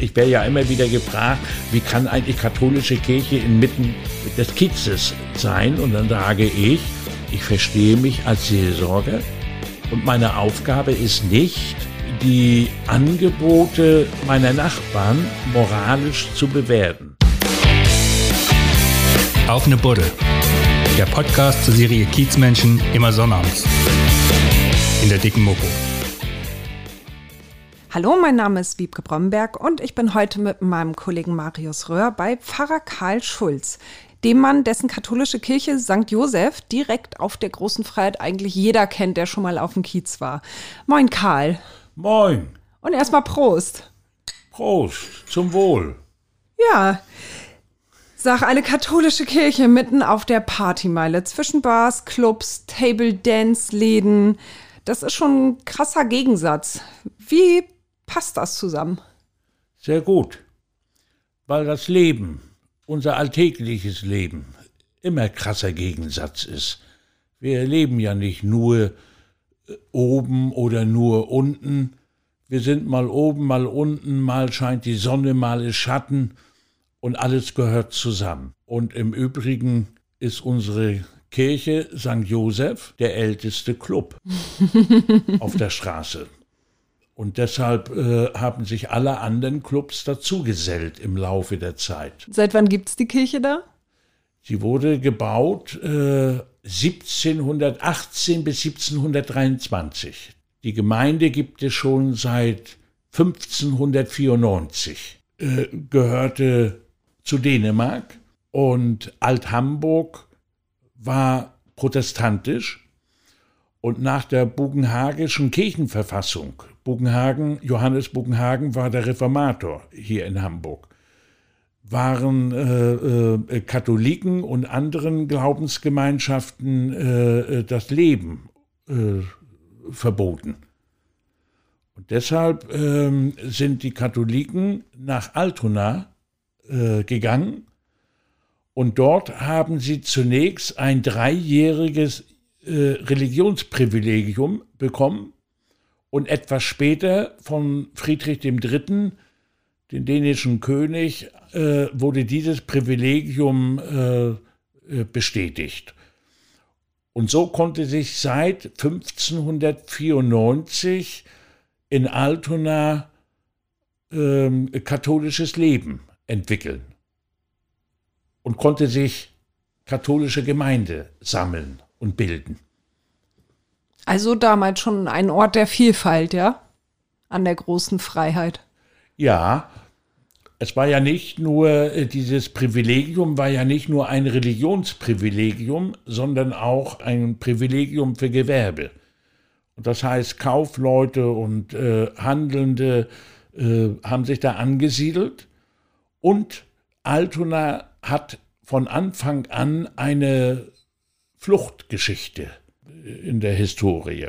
Ich werde ja immer wieder gefragt, wie kann eigentlich katholische Kirche inmitten des Kiezes sein? Und dann sage ich, ich verstehe mich als Seelsorger und meine Aufgabe ist nicht, die Angebote meiner Nachbarn moralisch zu bewerten. Auf eine Buddel. Der Podcast zur Serie Kiezmenschen immer sonnabends. In der dicken Mopo. Hallo, mein Name ist Wiebke Bromberg und ich bin heute mit meinem Kollegen Marius Röhr bei Pfarrer Karl Schulz, dem Mann, dessen katholische Kirche St. Josef direkt auf der großen Freiheit eigentlich jeder kennt, der schon mal auf dem Kiez war. Moin, Karl. Moin. Und erstmal Prost. Prost, zum Wohl. Ja. Sag eine katholische Kirche mitten auf der Partymeile zwischen Bars, Clubs, Table Dance Läden. Das ist schon ein krasser Gegensatz. Wie passt das zusammen? Sehr gut, weil das Leben, unser alltägliches Leben, immer krasser Gegensatz ist. Wir erleben ja nicht nur äh, oben oder nur unten. Wir sind mal oben, mal unten, mal scheint die Sonne, mal ist Schatten und alles gehört zusammen. Und im Übrigen ist unsere Kirche St. Joseph der älteste Club auf der Straße. Und deshalb äh, haben sich alle anderen Clubs dazugesellt im Laufe der Zeit. Seit wann gibt es die Kirche da? Sie wurde gebaut äh, 1718 bis 1723. Die Gemeinde gibt es schon seit 1594. Äh, gehörte zu Dänemark und Alt-Hamburg war protestantisch. Und nach der Bugenhagischen Kirchenverfassung Bugenhagen, Johannes Bugenhagen war der Reformator hier in Hamburg, waren äh, äh, Katholiken und anderen Glaubensgemeinschaften äh, das Leben äh, verboten. Und deshalb ähm, sind die Katholiken nach Altona äh, gegangen und dort haben sie zunächst ein dreijähriges äh, Religionsprivilegium bekommen und etwas später von Friedrich III., den dänischen König, äh, wurde dieses Privilegium äh, äh bestätigt. Und so konnte sich seit 1594 in Altona äh, katholisches Leben entwickeln und konnte sich katholische Gemeinde sammeln und bilden. Also damals schon ein Ort der Vielfalt, ja? An der großen Freiheit. Ja, es war ja nicht nur, äh, dieses Privilegium war ja nicht nur ein Religionsprivilegium, sondern auch ein Privilegium für Gewerbe. Und das heißt, Kaufleute und äh, Handelnde äh, haben sich da angesiedelt und Altona hat von Anfang an eine Fluchtgeschichte in der Historie.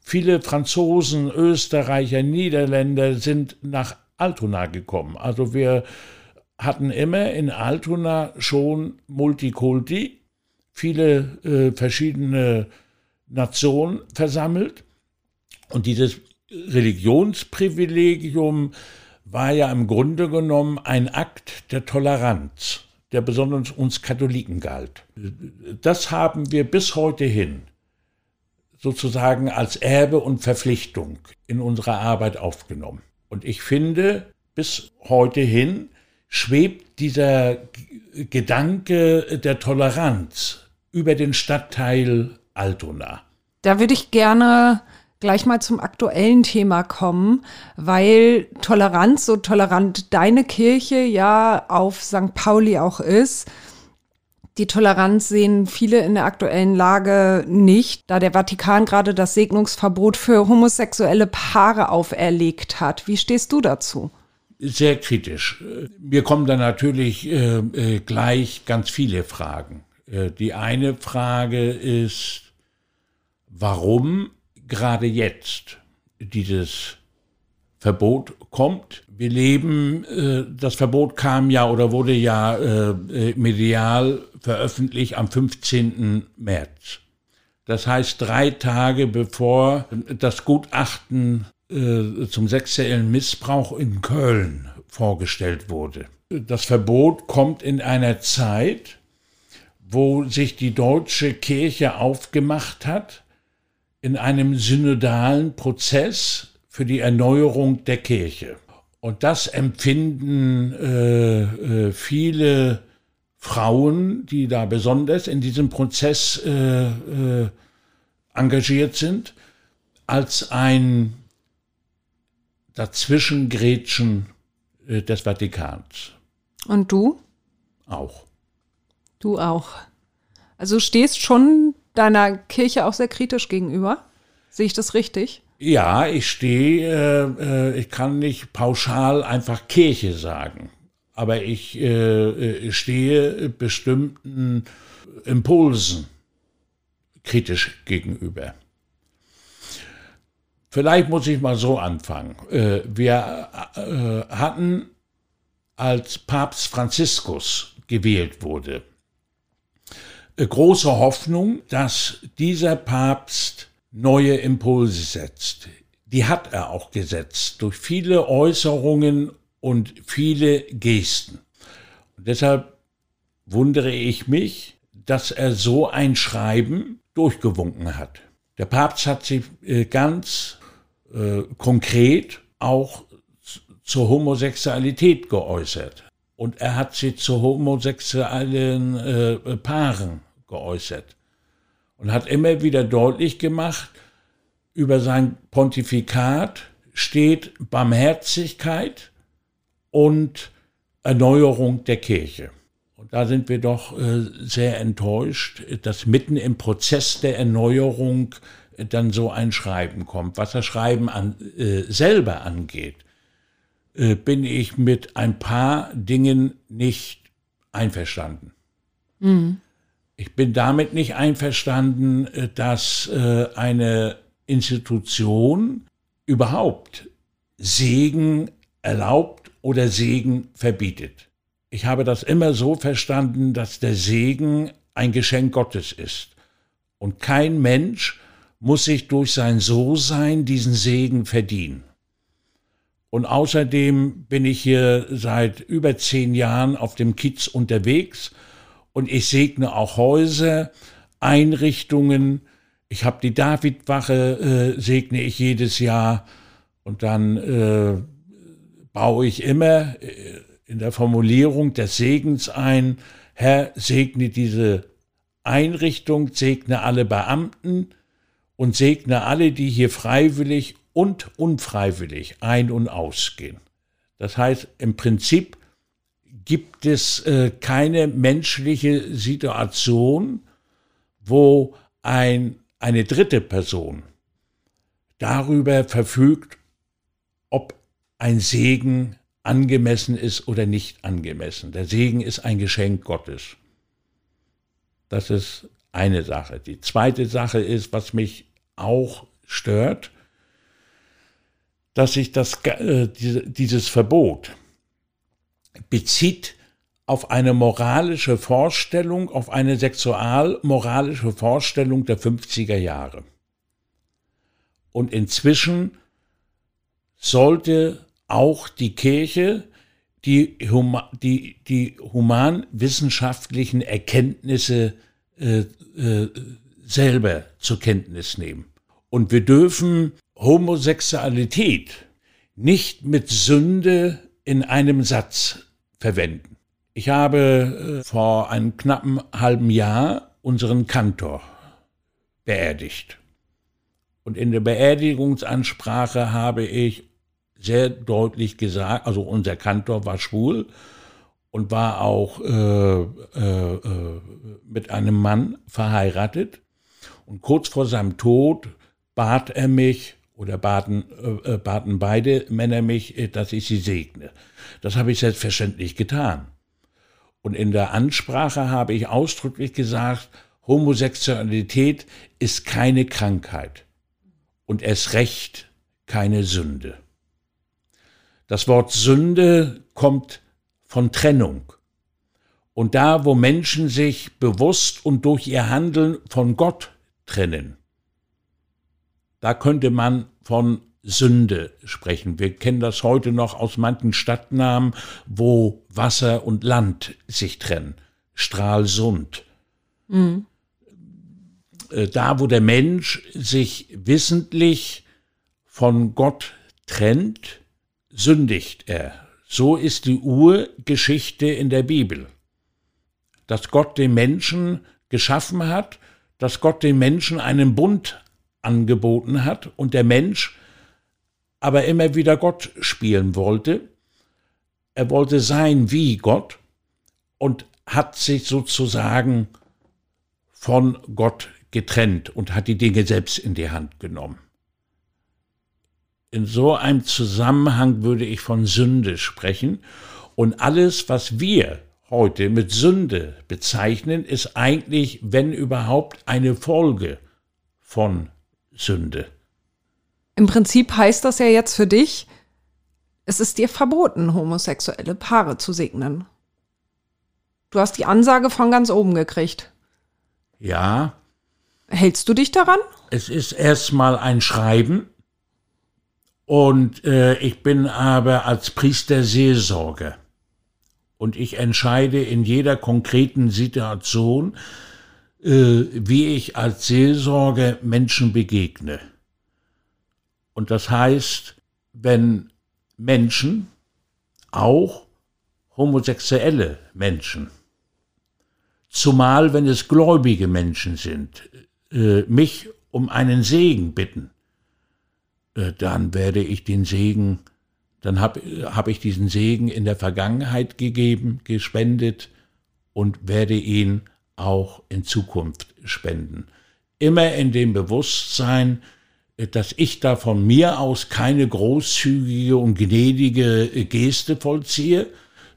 Viele Franzosen, Österreicher, Niederländer sind nach Altona gekommen. Also wir hatten immer in Altona schon Multikulti, viele äh, verschiedene Nationen versammelt. Und dieses Religionsprivilegium war ja im Grunde genommen ein Akt der Toleranz, der besonders uns Katholiken galt. Das haben wir bis heute hin sozusagen als Erbe und Verpflichtung in unsere Arbeit aufgenommen. Und ich finde, bis heute hin schwebt dieser Gedanke der Toleranz über den Stadtteil Altona. Da würde ich gerne gleich mal zum aktuellen Thema kommen, weil Toleranz, so tolerant deine Kirche ja auf St. Pauli auch ist, die Toleranz sehen viele in der aktuellen Lage nicht, da der Vatikan gerade das Segnungsverbot für homosexuelle Paare auferlegt hat. Wie stehst du dazu? Sehr kritisch. Mir kommen da natürlich äh, äh, gleich ganz viele Fragen. Äh, die eine Frage ist, warum gerade jetzt dieses Verbot kommt. Wir leben, äh, das Verbot kam ja oder wurde ja äh, äh medial veröffentlicht am 15. März. Das heißt drei Tage bevor das Gutachten äh, zum sexuellen Missbrauch in Köln vorgestellt wurde. Das Verbot kommt in einer Zeit, wo sich die deutsche Kirche aufgemacht hat in einem synodalen Prozess für die Erneuerung der Kirche. Und das empfinden äh, äh, viele Frauen, die da besonders in diesem Prozess äh, äh engagiert sind, als ein Dazwischengrätschen äh, des Vatikans. Und du? Auch. Du auch. Also stehst schon deiner Kirche auch sehr kritisch gegenüber. Sehe ich das richtig? Ja, ich stehe, äh, äh, ich kann nicht pauschal einfach Kirche sagen, aber ich äh, äh stehe bestimmten Impulsen kritisch gegenüber. Vielleicht muss ich mal so anfangen. Äh, wir hatten, als Papst Franziskus gewählt wurde, große Hoffnung, dass dieser Papst neue Impulse setzt. Die hat er auch gesetzt durch viele Äußerungen und viele Gesten. Und deshalb wundere ich mich, dass er so ein Schreiben durchgewunken hat. Der Papst hat sich äh, ganz äh, konkret auch zur Homosexualität geäußert. Und er hat sich zu homosexuellen äh, Paaren geäußert. Und hat immer wieder deutlich gemacht, über sein Pontifikat steht Barmherzigkeit und Erneuerung der Kirche. Und da sind wir doch äh, sehr enttäuscht, dass mitten im Prozess der Erneuerung äh, dann so ein Schreiben kommt. Was das Schreiben an, äh, selber angeht, bin ich mit ein paar Dingen nicht einverstanden. Mhm. Ich bin damit nicht einverstanden, äh, dass äh, eine Institution überhaupt Segen erlaubt oder Segen verbietet. Ich habe das immer so verstanden, dass der Segen ein Geschenk Gottes ist. Und kein Mensch muss sich durch sein So-Sein diesen Segen verdienen. Und außerdem bin ich hier seit über zehn Jahren auf dem Kiez unterwegs und ich segne auch Häuser, Einrichtungen. Ich habe die Davidwache, äh, segne ich jedes Jahr und dann äh, baue ich immer äh, in der Formulierung des Segens ein, Herr, segne diese Einrichtung, segne alle Beamten und segne alle, die hier freiwillig und unfreiwillig ein- und ausgehen. Das heißt, im Prinzip gibt es äh, keine menschliche Situation, wo ein, eine dritte Person darüber verfügt, ob ein Segen angemessen ist oder nicht angemessen. Der Segen ist ein Geschenk Gottes. Das ist eine Sache. Die zweite Sache ist, was mich auch stört, dass sich das, äh, dieses Verbot bezieht auf eine moralische Vorstellung, auf eine sexualmoralische Vorstellung der 50er Jahre. Und inzwischen sollte auch die Kirche die, die, die humanwissenschaftlichen Erkenntnisse äh, äh, selber zur Kenntnis nehmen. Und wir dürfen Homosexualität nicht mit Sünde in einem Satz verwenden. Ich habe äh, vor einem knappen halben Jahr unseren Kantor beerdigt. Und in der Beerdigungsansprache habe ich sehr deutlich gesagt, also unser Kantor war schwul und war auch äh, äh, äh, mit einem Mann verheiratet. Und kurz vor seinem Tod bat er mich, oder baten, äh, baten beide Männer mich, äh, dass ich sie segne. Das habe ich selbstverständlich getan. Und in der Ansprache habe ich ausdrücklich gesagt, Homosexualität ist keine Krankheit und erst recht keine Sünde. Das Wort Sünde kommt von Trennung. Und da, wo Menschen sich bewusst und durch ihr Handeln von Gott trennen, da könnte man von Sünde sprechen. Wir kennen das heute noch aus manchen Stadtnamen, wo Wasser und Land sich trennen. Stralsund. Mhm. Da, wo der Mensch sich wissentlich von Gott trennt, sündigt er. So ist die Urgeschichte in der Bibel. Dass Gott den Menschen geschaffen hat, dass Gott den Menschen einen Bund angeboten hat und der Mensch aber immer wieder Gott spielen wollte. Er wollte sein wie Gott und hat sich sozusagen von Gott getrennt und hat die Dinge selbst in die Hand genommen. In so einem Zusammenhang würde ich von Sünde sprechen und alles, was wir heute mit Sünde bezeichnen, ist eigentlich, wenn überhaupt, eine Folge von Sünde. Im Prinzip heißt das ja jetzt für dich, es ist dir verboten, homosexuelle Paare zu segnen. Du hast die Ansage von ganz oben gekriegt. Ja. Hältst du dich daran? Es ist erstmal ein Schreiben und äh, ich bin aber als Priester Seelsorger und ich entscheide in jeder konkreten Situation, wie ich als Seelsorger Menschen begegne. Und das heißt, wenn Menschen, auch homosexuelle Menschen, zumal wenn es gläubige Menschen sind, äh, mich um einen Segen bitten, äh, dann werde ich den Segen dann habe hab ich diesen Segen in der Vergangenheit gegeben, gespendet und werde ihn auch in Zukunft spenden. Immer in dem Bewusstsein, dass ich da von mir aus keine großzügige und gnädige Geste vollziehe,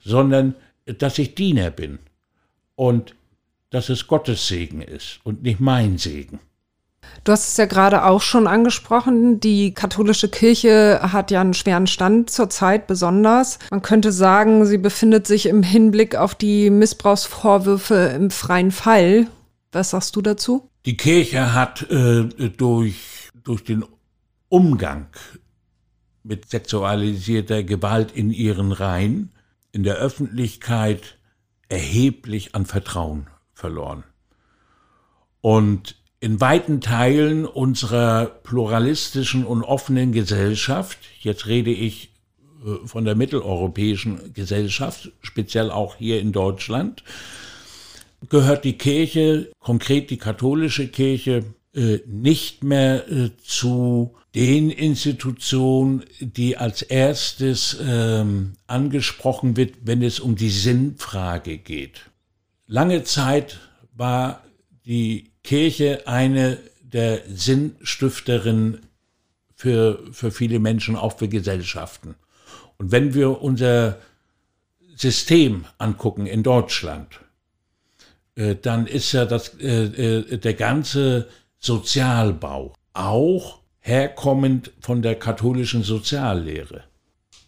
sondern dass ich Diener bin und dass es Gottes Segen ist und nicht mein Segen. Du hast es ja gerade auch schon angesprochen. Die katholische Kirche hat ja einen schweren Stand zurzeit besonders. Man könnte sagen, sie befindet sich im Hinblick auf die Missbrauchsvorwürfe im freien Fall. Was sagst du dazu? Die Kirche hat äh, durch, durch den Umgang mit sexualisierter Gewalt in ihren Reihen in der Öffentlichkeit erheblich an Vertrauen verloren. Und in weiten Teilen unserer pluralistischen und offenen Gesellschaft, jetzt rede ich äh, von der mitteleuropäischen Gesellschaft, speziell auch hier in Deutschland, gehört die Kirche, konkret die katholische Kirche, äh, nicht mehr äh, zu den Institutionen, die als erstes ähm, angesprochen wird, wenn es um die Sinnfrage geht. Lange Zeit war die Kirche eine der Sinnstifterinnen für, für viele Menschen, auch für Gesellschaften. Und wenn wir unser System angucken in Deutschland, äh, dann ist ja das, äh, äh, der ganze Sozialbau auch herkommend von der katholischen Soziallehre.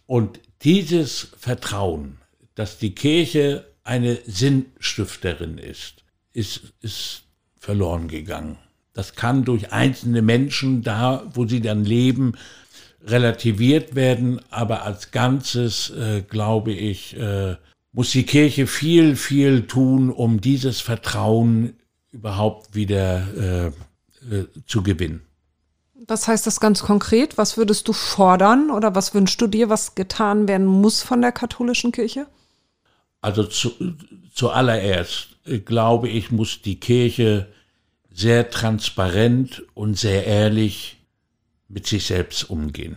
Und dieses Vertrauen, dass die Kirche eine Sinnstifterin ist, ist, ist verloren gegangen. Das kann durch einzelne Menschen da, wo sie dann leben, relativiert werden, aber als Ganzes, äh, glaube ich, äh, muss die Kirche viel, viel tun, um dieses Vertrauen überhaupt wieder äh, äh zu gewinnen. Was heißt das ganz konkret? Was würdest du fordern oder was wünschst du dir, was getan werden muss von der katholischen Kirche? Also zu, zuallererst, äh, glaube ich, muss die Kirche sehr transparent und sehr ehrlich mit sich selbst umgehen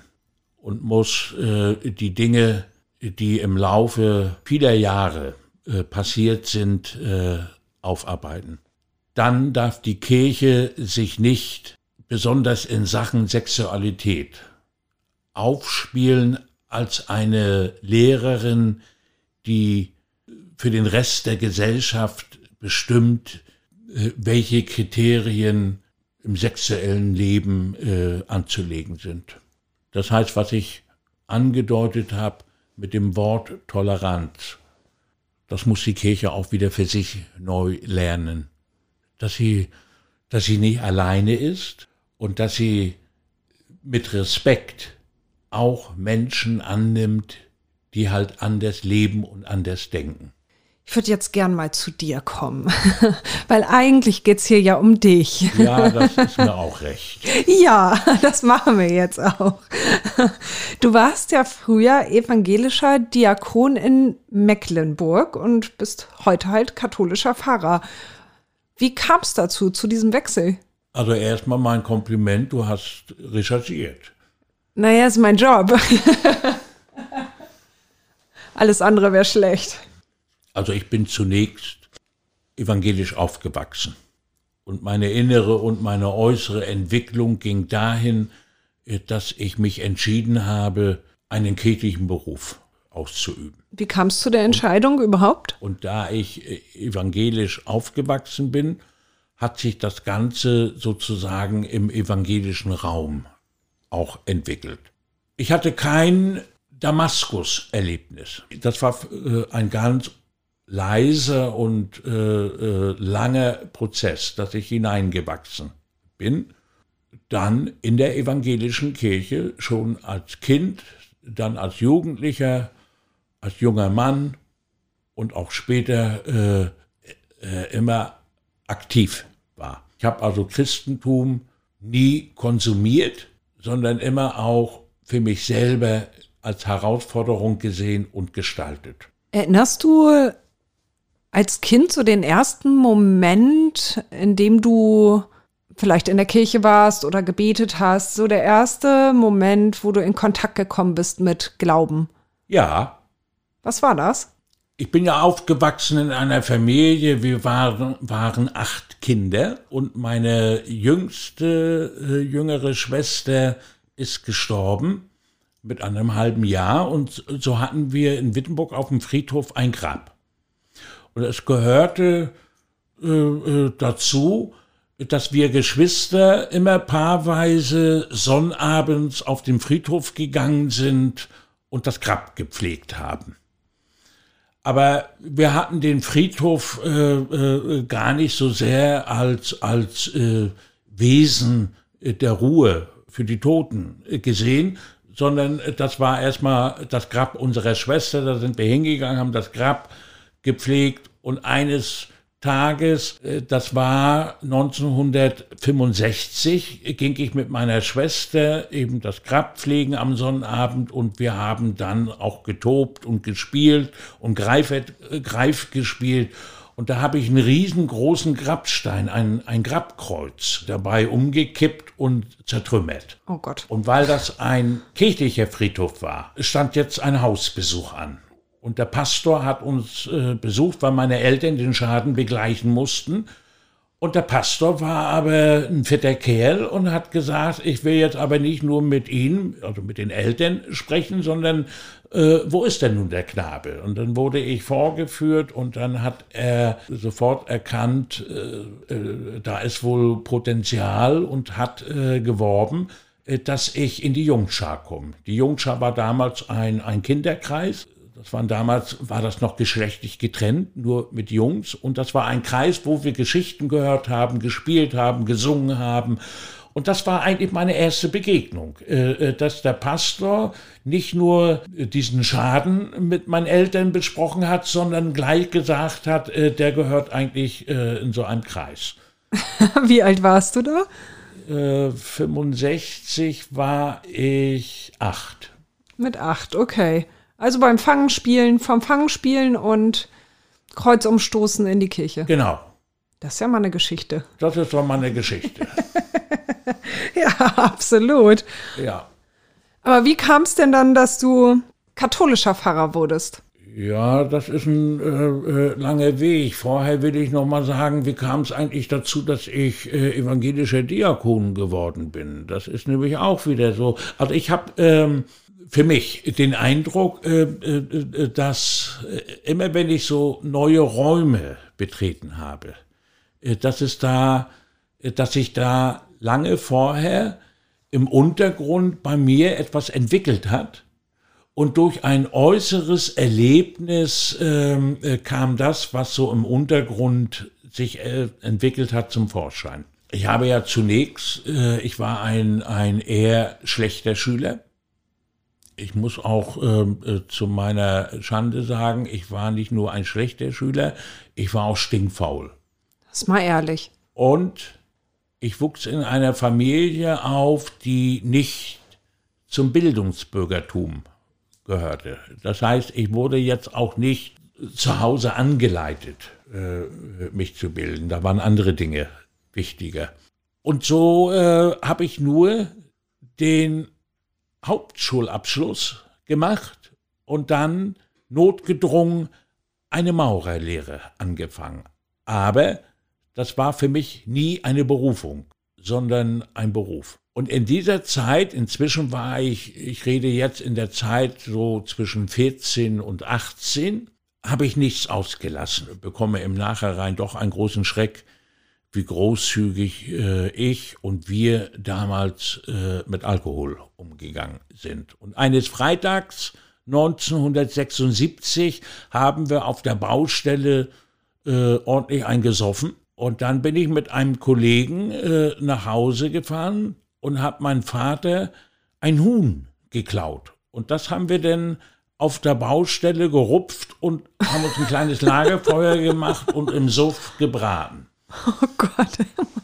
und muss äh, die Dinge, die im Laufe vieler Jahre äh, passiert sind, äh, aufarbeiten. Dann darf die Kirche sich nicht besonders in Sachen Sexualität aufspielen als eine Lehrerin, die für den Rest der Gesellschaft bestimmt, äh, welche Kriterien im sexuellen Leben äh, anzulegen sind. Das heißt, was ich angedeutet habe mit dem Wort Toleranz, das muss die Kirche auch wieder für sich neu lernen. Dass sie, dass sie nicht alleine ist und dass sie mit Respekt auch Menschen annimmt, die halt anders leben und anders denken. Ich würde jetzt gern mal zu dir kommen, weil eigentlich geht es hier ja um dich. Ja, das ist mir auch recht. Ja, das machen wir jetzt auch. Du warst ja früher evangelischer Diakon in Mecklenburg und bist heute halt katholischer Pfarrer. Wie kam es dazu, zu diesem Wechsel? Also erstmal mein Kompliment, du hast recherchiert. Naja, ist mein Job. Alles andere wäre schlecht. Also ich bin zunächst evangelisch aufgewachsen. Und meine innere und meine äußere Entwicklung ging dahin, äh, dass ich mich entschieden habe, einen kirchlichen Beruf auszuüben. Wie kam es zu der Entscheidung und, überhaupt? Und da ich äh, evangelisch aufgewachsen bin, hat sich das Ganze sozusagen im evangelischen Raum auch entwickelt. Ich hatte kein Damaskus-Erlebnis. Das war äh, ein ganz leiser und äh, äh, langer Prozess, dass ich hineingewachsen bin. Dann in der evangelischen Kirche, schon als Kind, dann als Jugendlicher, als junger Mann und auch später äh, äh, immer aktiv war. Ich habe also Christentum nie konsumiert, sondern immer auch für mich selber als Herausforderung gesehen und gestaltet. Erinnerst du als Kind so den ersten Moment, in dem du vielleicht in der Kirche warst oder gebetet hast, so der erste Moment, wo du in Kontakt gekommen bist mit Glauben? Ja. Was war das? Ich bin ja aufgewachsen in einer Familie, wir waren, waren acht Kinder und meine jüngste, äh, jüngere Schwester ist gestorben mit einem halben Jahr und so hatten wir in Wittenburg auf dem Friedhof ein Grab. Und es gehörte äh, äh, dazu, dass wir Geschwister immer paarweise sonnabends auf den Friedhof gegangen sind und das Grab gepflegt haben. Aber wir hatten den Friedhof äh, äh, gar nicht so sehr als, als äh, Wesen der Ruhe für die Toten gesehen, sondern das war erstmal das Grab unserer Schwester, da sind wir hingegangen, haben das Grab gepflegt und eines Tages, äh, das war 1965, ging ich mit meiner Schwester eben das Grab pflegen am Sonnabend und wir haben dann auch getobt und gespielt und Greif, äh, Greif gespielt. Und da habe ich einen riesengroßen Grabstein, ein, ein Grabkreuz dabei umgekippt und zertrümmert. Oh Gott. Und weil das ein kirchlicher Friedhof war, stand jetzt ein Hausbesuch an. Und der Pastor hat uns äh, besucht, weil meine Eltern den Schaden begleichen mussten. Und der Pastor war aber ein fetter Kerl und hat gesagt, ich will jetzt aber nicht nur mit Ihnen, also mit den Eltern sprechen, sondern äh, wo ist denn nun der Knabe? Und dann wurde ich vorgeführt und dann hat er sofort erkannt, äh, äh, da ist wohl Potenzial und hat äh, geworben, äh, dass ich in die Jungschar komme. Die Jungschar war damals ein, ein Kinderkreis das waren damals, war das noch geschlechtlich getrennt, nur mit Jungs. Und das war ein Kreis, wo wir Geschichten gehört haben, gespielt haben, gesungen haben. Und das war eigentlich meine erste Begegnung, äh, äh, dass der Pastor nicht nur diesen Schaden mit meinen Eltern besprochen hat, sondern gleich gesagt hat, äh, der gehört eigentlich in so einem Kreis. Wie alt warst du da? 65 war ich acht. Mit acht, okay. Also beim Fangenspielen, vom Fangenspielen und Kreuzumstoßen in die Kirche. Genau. Das ist ja mal eine Geschichte. Das ist doch mal eine Geschichte. ja, absolut. Ja. Aber wie kam es denn dann, dass du katholischer Pfarrer wurdest? Ja, das ist ein äh, äh, langer Weg. Vorher will ich noch mal sagen, wie kam es eigentlich dazu, dass ich äh, evangelischer Diakon geworden bin? Das ist nämlich auch wieder so. Also ich habe ähm, für mich den Eindruck, äh, äh, dass äh, immer wenn ich so neue Räume betreten habe, dass es da, dass sich da lange vorher im Untergrund bei mir etwas entwickelt hat. Und durch ein äußeres Erlebnis ähm, kam das, was so im Untergrund sich entwickelt hat, zum Vorschein. Ich habe ja zunächst, ich war ein, ein eher schlechter Schüler. Ich muss auch ähm, äh, zu meiner Schande sagen, ich war nicht nur ein schlechter Schüler, ich war auch stinkfaul. Das ist mal ehrlich. Und ich wuchs in einer Familie auf, die nicht zum Bildungsbürgertum gehörte. Das heißt, ich wurde jetzt auch nicht zu Hause angeleitet, äh, mich zu bilden. Da waren andere Dinge wichtiger. Und so äh, habe ich nur den Hauptschulabschluss gemacht und dann notgedrungen eine Maurerlehre angefangen. Aber das war für mich nie eine Berufung, sondern ein Beruf. Und in dieser Zeit, inzwischen war ich, ich rede jetzt in der Zeit so zwischen 14 und 18, habe ich nichts ausgelassen, bekomme im Nachhinein doch einen großen Schreck, wie großzügig äh, ich und wir damals äh, mit Alkohol umgegangen sind. Und eines Freitags 1976 haben wir auf der Baustelle äh, ordentlich eingesoffen. Und dann bin ich mit einem Kollegen äh, nach Hause gefahren und habe meinem Vater ein Huhn geklaut. Und das haben wir dann auf der Baustelle gerupft und haben uns ein kleines Lagerfeuer gemacht und im Suff gebraten. Oh Gott.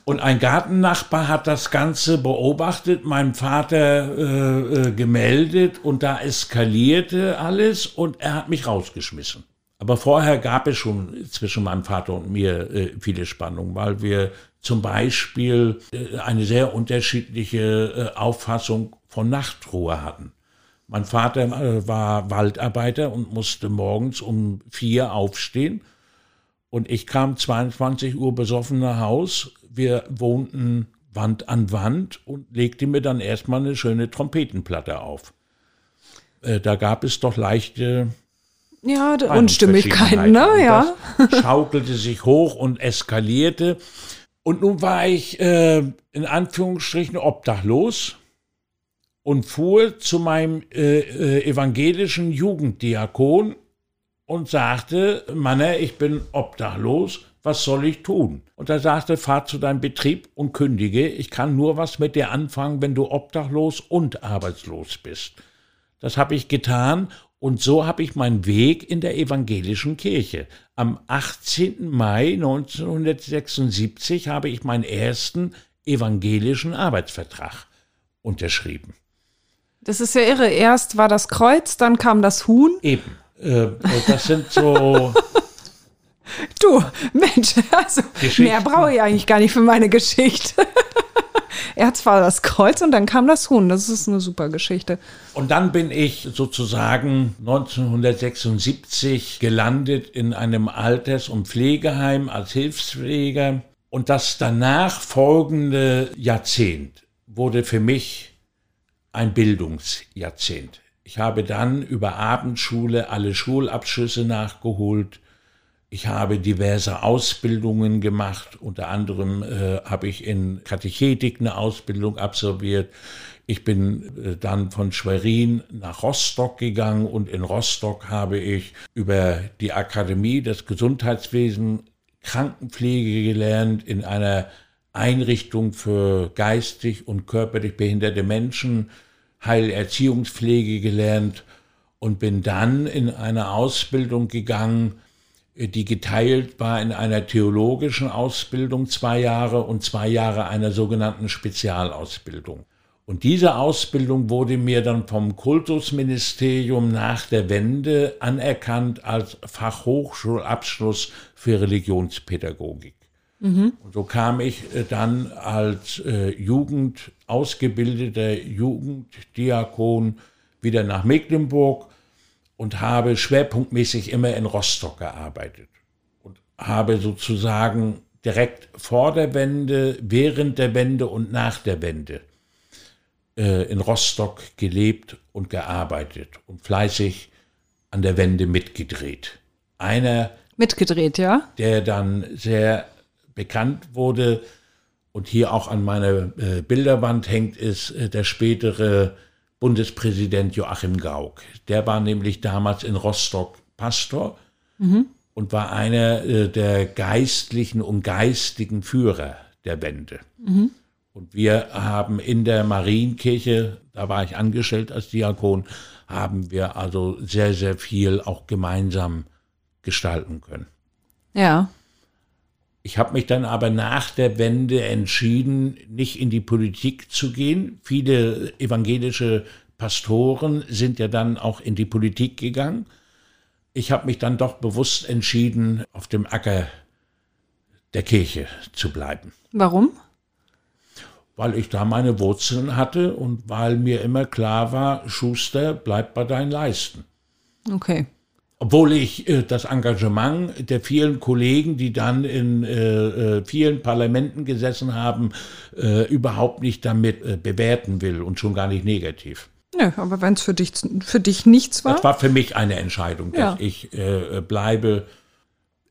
Und ein Gartennachbar hat das Ganze beobachtet, meinem Vater äh, äh, gemeldet und da eskalierte alles und er hat mich rausgeschmissen. Aber vorher gab es schon zwischen meinem Vater und mir äh, viele Spannungen, weil wir zum Beispiel äh, eine sehr unterschiedliche äh, Auffassung von Nachtruhe hatten. Mein Vater äh, war Waldarbeiter und musste morgens um vier aufstehen. Und ich kam 22 Uhr besoffen nach Haus. Wir wohnten Wand an Wand und legte mir dann erstmal eine schöne Trompetenplatte auf. Äh, da gab es doch leichte ja, Unstimmigkeiten, ne? Ja. Das schaukelte sich hoch und eskalierte. Und nun war ich äh, in Anführungsstrichen obdachlos und fuhr zu meinem äh, äh, evangelischen Jugenddiakon und sagte, Manne, ich bin obdachlos, was soll ich tun? Und er sagte, fahr zu deinem Betrieb und kündige, ich kann nur was mit dir anfangen, wenn du obdachlos und arbeitslos bist. Das habe ich getan und so habe ich meinen Weg in der evangelischen Kirche. Am 18. Mai 1976 habe ich meinen ersten evangelischen Arbeitsvertrag unterschrieben. Das ist ja irre. Erst war das Kreuz, dann kam das Huhn. Eben. Äh, das sind so. du, Mensch, also mehr brauche ich eigentlich gar nicht für meine Geschichte. er hat zwar das Kreuz und dann kam das Huhn. Das ist eine super Geschichte. Und dann bin ich sozusagen 1976 gelandet in einem Alters- und Pflegeheim als Hilfspfleger. Und das danach folgende Jahrzehnt wurde für mich ein Bildungsjahrzehnt. Ich habe dann über Abendschule alle Schulabschlüsse nachgeholt. Ich habe diverse Ausbildungen gemacht. Unter anderem äh, habe ich in Katechetik eine Ausbildung absolviert. Ich bin äh, dann von Schwerin nach Rostock gegangen und in Rostock habe ich über die Akademie des Gesundheitswesens Krankenpflege gelernt in einer Einrichtung für geistig und körperlich behinderte Menschen, Heilerziehungspflege gelernt und bin dann in eine Ausbildung gegangen, die geteilt war in einer theologischen Ausbildung zwei Jahre und zwei Jahre einer sogenannten Spezialausbildung. Und diese Ausbildung wurde mir dann vom Kultusministerium nach der Wende anerkannt als Fachhochschulabschluss für Religionspädagogik. Mhm. Und so kam ich äh, dann als äh, Jugend ausgebildeter Jugenddiakon wieder nach Mecklenburg und habe schwerpunktmäßig immer in Rostock gearbeitet und habe sozusagen direkt vor der Wende, während der Wende und nach der Wende äh, in Rostock gelebt und gearbeitet und fleißig an der Wende mitgedreht. Einer mitgedreht, ja, der dann sehr bekannt wurde und hier auch an meiner äh, Bilderwand hängt, ist äh, der spätere Bundespräsident Joachim Gauck. Der war nämlich damals in Rostock Pastor mhm. und war einer äh, der geistlichen und geistigen Führer der Wende. Mhm. Und wir haben in der Marienkirche, da war ich angestellt als Diakon, haben wir also sehr, sehr viel auch gemeinsam gestalten können. Ja. Ich habe mich dann aber nach der Wende entschieden, nicht in die Politik zu gehen. Viele evangelische Pastoren sind ja dann auch in die Politik gegangen. Ich habe mich dann doch bewusst entschieden, auf dem Acker der Kirche zu bleiben. Warum? Weil ich da meine Wurzeln hatte und weil mir immer klar war, Schuster, bleib bei deinen Leisten. Okay. Obwohl ich äh, das Engagement der vielen Kollegen, die dann in äh, äh vielen Parlamenten gesessen haben, äh, überhaupt nicht damit äh, bewerten will und schon gar nicht negativ. Nö, aber wenn es für dich, für dich nichts war. Das war für mich eine Entscheidung, dass ja. ich äh, bleibe.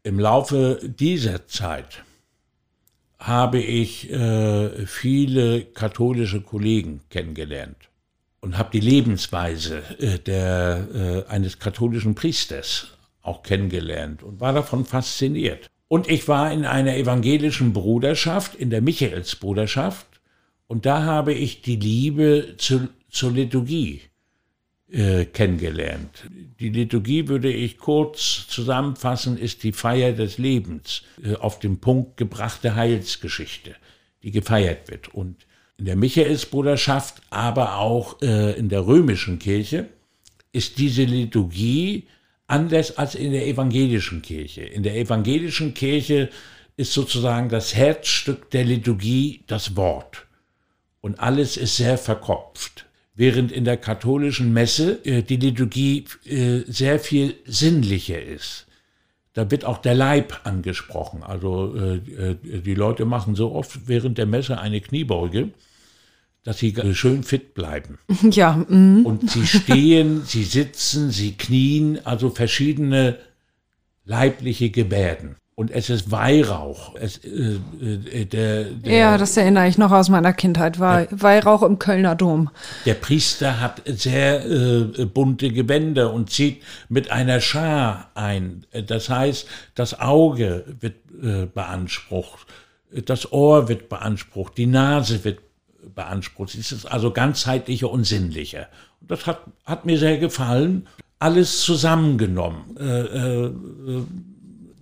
Im Laufe dieser Zeit habe ich viele katholische Kollegen kennengelernt und habe die Lebensweise äh, der, äh, eines katholischen Priesters auch kennengelernt und war davon fasziniert. Und ich war in einer evangelischen Bruderschaft, in der Michaelsbruderschaft, und da habe ich die Liebe zu, zur Liturgie äh, kennengelernt. Die Liturgie würde ich kurz zusammenfassen, ist die Feier des Lebens, auf den Punkt gebrachte Heilsgeschichte, die gefeiert wird. Und in der Michaelsbruderschaft, aber auch äh, in der römischen Kirche, ist diese Liturgie anders als in der evangelischen Kirche. In der evangelischen Kirche ist sozusagen das Herzstück der Liturgie das Wort. Und alles ist sehr verkopft während in der katholischen Messe äh, die Liturgie äh, sehr viel sinnlicher ist. Da wird auch der Leib angesprochen. Also äh, äh die Leute machen so oft während der Messe eine Kniebeuge, dass sie schön fit bleiben. Ja. Mm. Und sie stehen, sie sitzen, sie knien, also verschiedene leibliche Gebärden und es ist Weihrauch. Es, äh, äh, der, der, ja, das erinnere ich noch aus meiner Kindheit. War der, Weihrauch im Kölner Dom. Der Priester hat sehr äh, bunte Gewänder und zieht mit einer Schar ein. Das heißt, das Auge wird äh, beansprucht, das Ohr wird beansprucht, die Nase wird beansprucht. Es ist also ganzheitlicher und sinnlicher. Und das hat, hat mir sehr gefallen. Alles zusammengenommen. Äh, äh,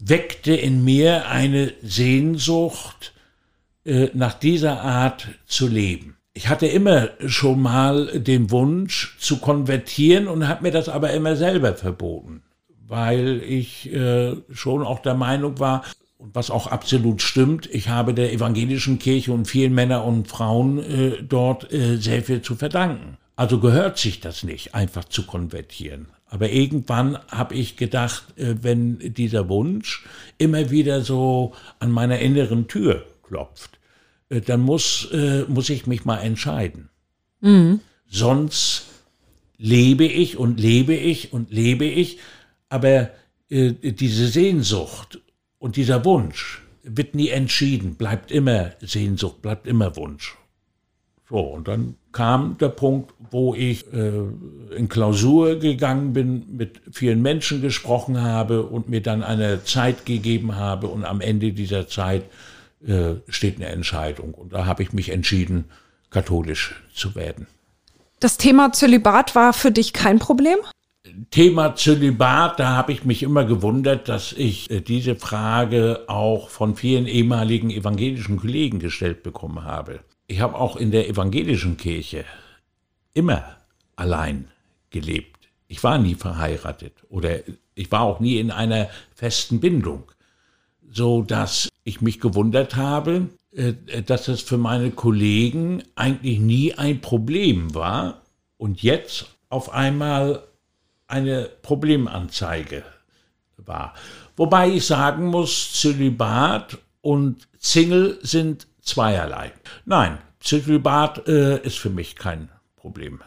weckte in mir eine Sehnsucht, äh, nach dieser Art zu leben. Ich hatte immer schon mal den Wunsch zu konvertieren und habe mir das aber immer selber verboten, weil ich äh, schon auch der Meinung war, und was auch absolut stimmt, ich habe der evangelischen Kirche und vielen Männern und Frauen äh, dort äh, sehr viel zu verdanken. Also gehört sich das nicht, einfach zu konvertieren. Aber irgendwann habe ich gedacht, äh, wenn dieser Wunsch immer wieder so an meiner inneren Tür klopft, äh, dann muss, äh, muss ich mich mal entscheiden. Mhm. Sonst lebe ich und lebe ich und lebe ich, aber diese Sehnsucht und dieser Wunsch wird nie entschieden, bleibt immer Sehnsucht, bleibt immer Wunsch. So, und dann kam der Punkt, wo ich äh, in Klausur gegangen bin, mit vielen Menschen gesprochen habe und mir dann eine Zeit gegeben habe und am Ende dieser Zeit äh, steht eine Entscheidung. Und da habe ich mich entschieden, katholisch zu werden. Das Thema Zölibat war für dich kein Problem? Thema Zölibat, da habe ich mich immer gewundert, dass ich äh, diese Frage auch von vielen ehemaligen evangelischen Kollegen gestellt bekommen habe. Ich habe auch in der evangelischen Kirche immer allein gelebt. Ich war nie verheiratet oder ich war auch nie in einer festen Bindung, so dass ich mich gewundert habe, äh, dass es für meine Kollegen eigentlich nie ein Problem war. Und jetzt auf einmal eine Problemanzeige war. Wobei ich sagen muss, Zölibat und Single sind zweierlei. Nein, Zölibat äh, ist für mich kein Problem.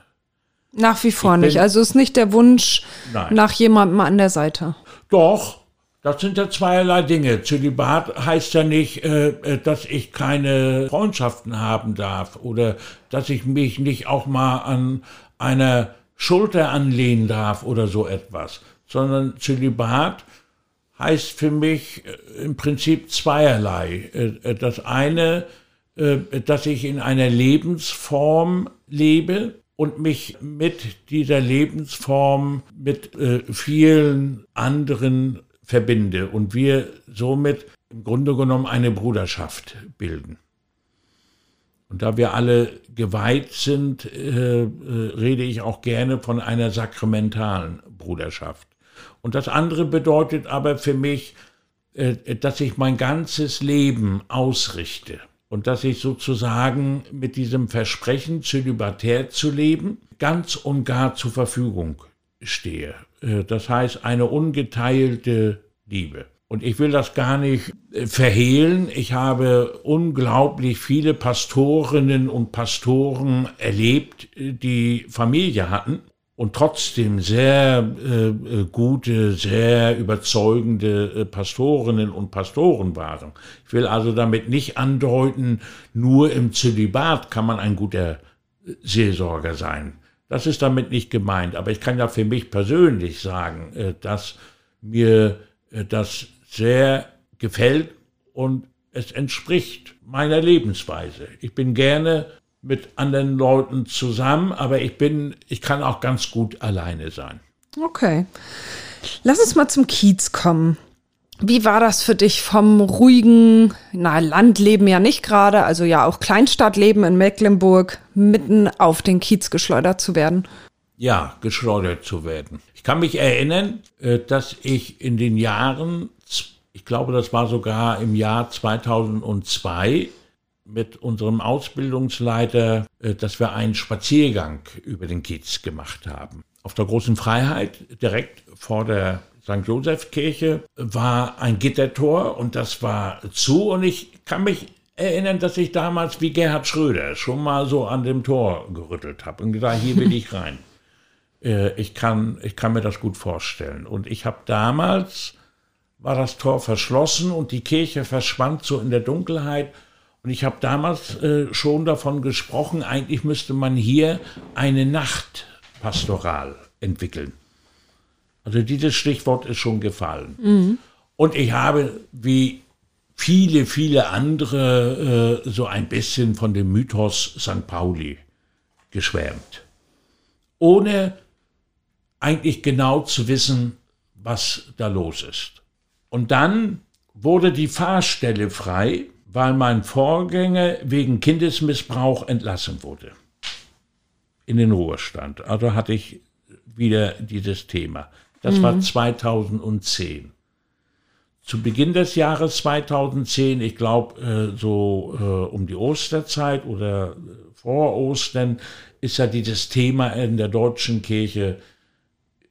Nach wie vor nicht. Also ist nicht der Wunsch nein. nach jemandem an der Seite. Doch, das sind ja zweierlei Dinge. Zölibat heißt ja nicht, äh, äh, dass ich keine Freundschaften haben darf oder dass ich mich nicht auch mal an einer Schulter anlehnen darf oder so etwas, sondern Zölibat heißt für mich äh, im Prinzip zweierlei. Äh, das eine, dass ich in einer Lebensform lebe und mich mit dieser Lebensform mit vielen anderen verbinde und wir somit im Grunde genommen eine Bruderschaft bilden. Und da wir alle geweiht sind, äh, äh, rede ich auch gerne von einer sakramentalen Bruderschaft. Und das andere bedeutet aber für mich, äh, dass ich mein ganzes Leben ausrichte und dass ich sozusagen mit diesem Versprechen, zölibatär zu leben, ganz und gar zur Verfügung stehe. Äh, das heißt, eine ungeteilte Liebe. Und ich will das gar nicht äh, verhehlen. Ich habe unglaublich viele Pastorinnen und Pastoren erlebt, äh, die Familie hatten und trotzdem sehr äh, äh, gute, sehr überzeugende Pastorinnen und Pastoren waren. Ich will also damit nicht andeuten, nur im Zölibat kann man ein guter Seelsorger sein. Das ist damit nicht gemeint. Aber ich kann ja für mich persönlich sagen, äh, dass mir das sehr gefällt und es entspricht meiner Lebensweise. Ich bin gerne mit anderen Leuten zusammen, aber ich bin, ich kann auch ganz gut alleine sein. Okay. Lass uns mal zum Kiez kommen. Wie war das für dich vom ruhigen, na, Landleben ja nicht gerade, also ja auch Kleinstadtleben in Mecklenburg, mitten auf den Kiez geschleudert zu werden? Ja, geschleudert zu werden. Ich kann mich erinnern, äh, dass ich in den Jahren ich glaube, das war sogar im Jahr 2002 mit unserem Ausbildungsleiter, äh, dass wir einen Spaziergang über den Kiez gemacht haben. Auf der großen Freiheit, direkt vor der St. Josef-Kirche, war ein Gittertor und das war zu und ich kann mich erinnern, dass ich damals wie Gerhard Schröder schon mal so an dem Tor gerüttelt habe und gesagt, hier will ich rein. Äh, ich, kann, ich kann mir das gut vorstellen. Und ich habe damals war das Tor verschlossen und die Kirche verschwand so in der Dunkelheit. Und ich habe damals äh, schon davon gesprochen, eigentlich müsste man hier eine Nachtpastoral entwickeln. Also dieses Stichwort ist schon gefallen. Mhm. Und ich habe, wie viele, viele andere, äh, so ein bisschen von dem Mythos St. Pauli geschwärmt. Ohne eigentlich genau zu wissen, was da los ist. Und dann wurde die Fahrstelle frei, weil mein Vorgänger wegen Kindesmissbrauch entlassen wurde. In den Ruhestand. Also hatte ich wieder dieses Thema. Das mhm. war 2010. Zu Beginn des Jahres 2010, ich glaube äh, so äh, um die Osterzeit oder vor Ostern, ist ja dieses Thema in der deutschen Kirche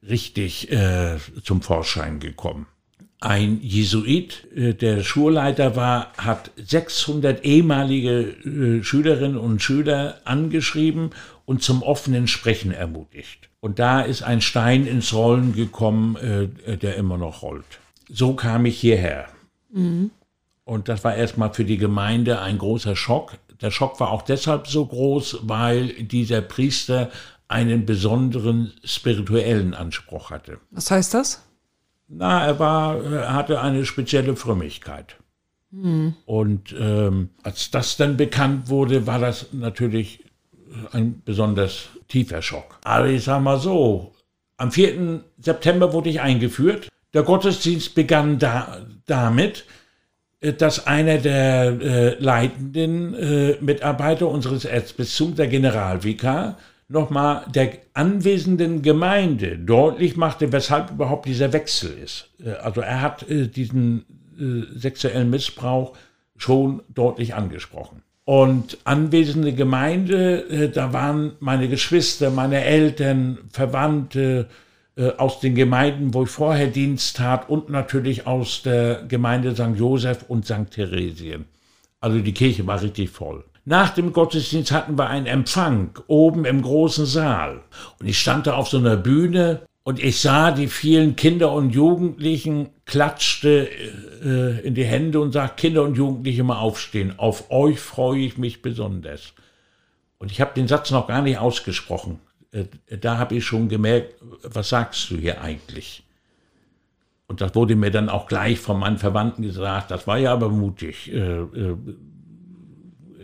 richtig äh, zum Vorschein gekommen. Ein Jesuit, äh, der Schulleiter war, hat 600 ehemalige äh, Schülerinnen und Schüler angeschrieben und zum offenen Sprechen ermutigt. Und da ist ein Stein ins Rollen gekommen, äh, der immer noch rollt. So kam ich hierher. Mhm. Und das war erstmal für die Gemeinde ein großer Schock. Der Schock war auch deshalb so groß, weil dieser Priester einen besonderen spirituellen Anspruch hatte. Was heißt das? Na, er war, er hatte eine spezielle Frömmigkeit. Mhm. Und ähm, als das dann bekannt wurde, war das natürlich ein besonders tiefer Schock. Aber ich sag mal so, am 4. September wurde ich eingeführt. Der Gottesdienst begann da, damit, äh, dass einer der äh, leitenden äh, Mitarbeiter unseres Erzbistums, der Generalvikar, nochmal der anwesenden Gemeinde deutlich machte, weshalb überhaupt dieser Wechsel ist. Äh, also er hat äh, diesen äh, sexuellen Missbrauch schon deutlich angesprochen. Und anwesende Gemeinde, da waren meine Geschwister, meine Eltern, Verwandte aus den Gemeinden, wo ich vorher Dienst tat und natürlich aus der Gemeinde St. Joseph und St. Theresien. Also die Kirche war richtig voll. Nach dem Gottesdienst hatten wir einen Empfang oben im großen Saal. Und ich stand da auf so einer Bühne und ich sah die vielen Kinder und Jugendlichen, klatschte äh, in die Hände und sagte, Kinder und Jugendliche mal aufstehen. Auf euch freue ich mich besonders. Und ich habe den Satz noch gar nicht ausgesprochen. Äh, da habe ich schon gemerkt, was sagst du hier eigentlich? Und das wurde mir dann auch gleich von meinen Verwandten gesagt, das war ja aber mutig. Äh, äh,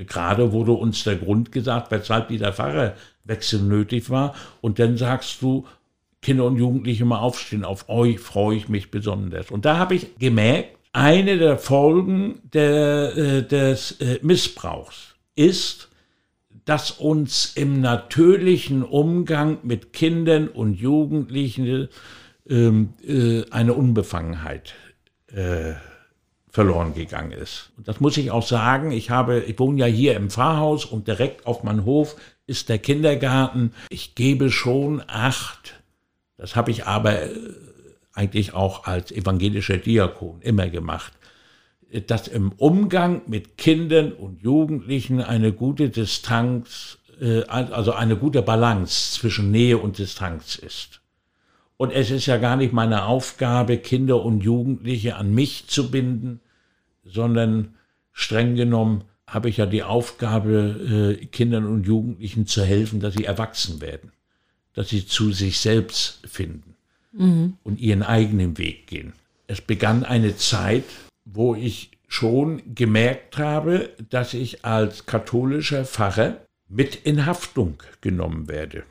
gerade wurde uns der Grund gesagt, weshalb dieser Pfarrerwechsel nötig war. Und dann sagst du, Kinder und Jugendliche mal aufstehen, auf euch freue ich mich besonders. Und da habe ich gemerkt, eine der Folgen der, äh, des äh, Missbrauchs ist, dass uns im natürlichen Umgang mit Kindern und Jugendlichen ähm, äh, eine Unbefangenheit äh, verloren gegangen ist. Und das muss ich auch sagen. Ich habe, ich wohne ja hier im Pfarrhaus und direkt auf meinem Hof ist der Kindergarten. Ich gebe schon Acht. Das habe ich aber äh, eigentlich auch als evangelischer Diakon immer gemacht, dass im Umgang mit Kindern und Jugendlichen eine gute Distanz, äh, also eine gute Balance zwischen Nähe und Distanz ist. Und es ist ja gar nicht meine Aufgabe, Kinder und Jugendliche an mich zu binden, sondern streng genommen habe ich ja die Aufgabe, äh, Kindern und Jugendlichen zu helfen, dass sie erwachsen werden, dass sie zu sich selbst finden mhm. und ihren eigenen Weg gehen. Es begann eine Zeit, wo ich schon gemerkt habe, dass ich als katholischer Pfarrer mit in Haftung genommen werde.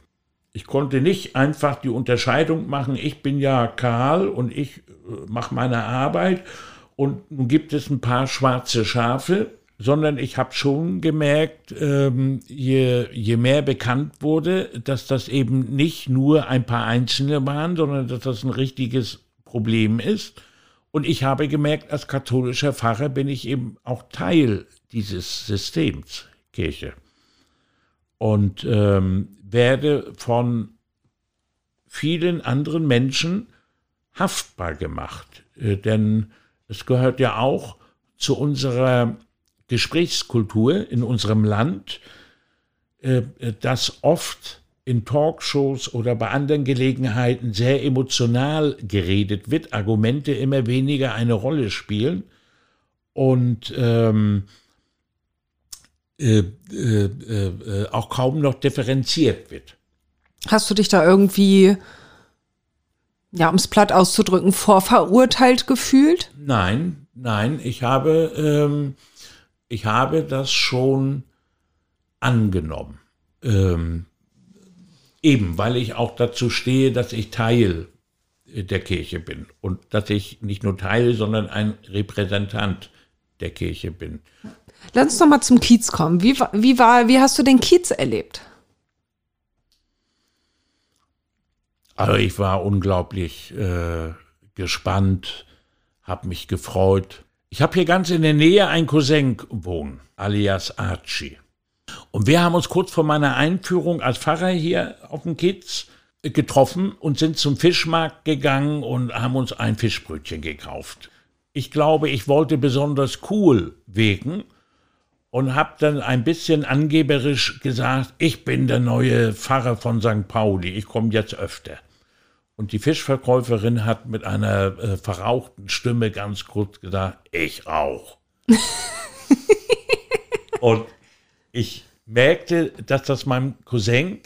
Ich konnte nicht einfach die Unterscheidung machen, ich bin ja Karl und ich äh, mache meine Arbeit und nun gibt es ein paar schwarze Schafe sondern ich habe schon gemerkt, ähm, je, je mehr bekannt wurde, dass das eben nicht nur ein paar Einzelne waren, sondern dass das ein richtiges Problem ist. Und ich habe gemerkt, als katholischer Pfarrer bin ich eben auch Teil dieses Systems Kirche und ähm, werde von vielen anderen Menschen haftbar gemacht. Äh, denn es gehört ja auch zu unserer Gesprächskultur in unserem Land, äh, das oft in Talkshows oder bei anderen Gelegenheiten sehr emotional geredet wird, Argumente immer weniger eine Rolle spielen und ähm, äh, äh, äh, auch kaum noch differenziert wird. Hast du dich da irgendwie, ja, um es platt auszudrücken, vorverurteilt gefühlt? Nein, nein, ich habe ähm, ich habe das schon angenommen. Ähm, eben, weil ich auch dazu stehe, dass ich Teil der Kirche bin und dass ich nicht nur Teil, sondern ein Repräsentant der Kirche bin. Lass uns noch mal zum Kiez kommen. Wie, wie, war, wie hast du den Kiez erlebt? Also ich war unglaublich äh, gespannt, habe mich gefreut. Ich habe hier ganz in der Nähe einen Cousin wohnen, alias Archie. Und wir haben uns kurz vor meiner Einführung als Pfarrer hier auf dem Kiez getroffen und sind zum Fischmarkt gegangen und haben uns ein Fischbrötchen gekauft. Ich glaube, ich wollte besonders cool wegen und habe dann ein bisschen angeberisch gesagt, ich bin der neue Pfarrer von St. Pauli, ich komme jetzt öfter. Und die Fischverkäuferin hat mit einer äh, verrauchten Stimme ganz kurz gesagt, ich auch. und ich merkte, dass das meinem Cousin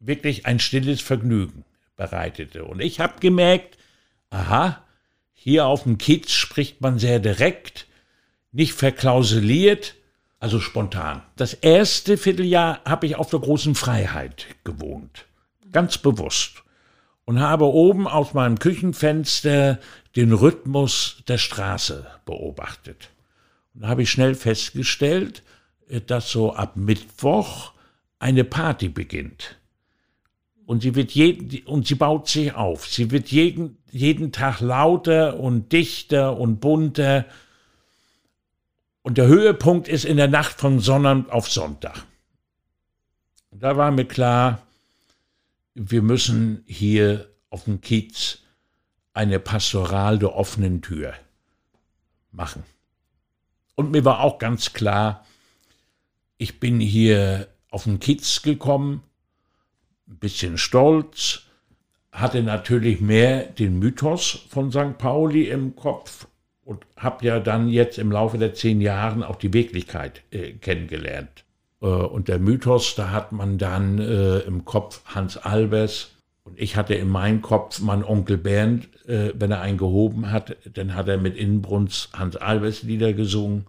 wirklich ein stilles Vergnügen bereitete. Und ich habe gemerkt, aha, hier auf dem Kiez spricht man sehr direkt, nicht verklausuliert, also spontan. Das erste Vierteljahr habe ich auf der großen Freiheit gewohnt. Ganz bewusst und habe oben aus meinem Küchenfenster den Rhythmus der Straße beobachtet. Und da habe ich schnell festgestellt, äh, dass so ab Mittwoch eine Party beginnt. Und sie wird jeden, und sie baut sich auf. Sie wird jeden, jeden Tag lauter und dichter und bunter. Und der Höhepunkt ist in der Nacht von Sonntag auf Sonntag. Und da war mir klar, wir müssen hier auf dem Kiez eine Pastoral der offenen Tür machen. Und mir war auch ganz klar, ich bin hier auf den Kiez gekommen, ein bisschen stolz, hatte natürlich mehr den Mythos von St. Pauli im Kopf und habe ja dann jetzt im Laufe der zehn Jahre auch die Wirklichkeit äh, kennengelernt. Äh, und der Mythos, da hat man dann äh, im Kopf Hans Albers Und ich hatte in meinem Kopf, mein Onkel Bernd, äh, wenn er einen gehoben hat, dann hat er mit Inbrunst Hans Albers Lieder gesungen.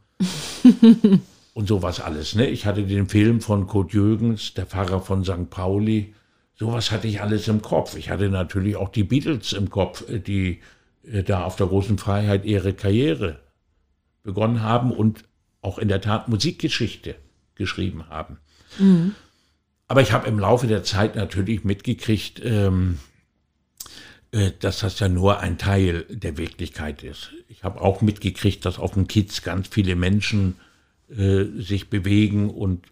und sowas alles. Ne? Ich hatte den Film von Kurt Jürgens, der Pfarrer von St. Pauli. Sowas hatte ich alles im Kopf. Ich hatte natürlich auch die Beatles im Kopf, äh, die da auf der großen Freiheit ihre Karriere begonnen haben und auch in der Tat Musikgeschichte geschrieben haben. Mhm. Aber ich habe im Laufe der Zeit natürlich mitgekriegt, ähm, äh, dass das ja nur ein Teil der Wirklichkeit ist. Ich habe auch mitgekriegt, dass auf dem Kiez ganz viele Menschen äh, sich bewegen und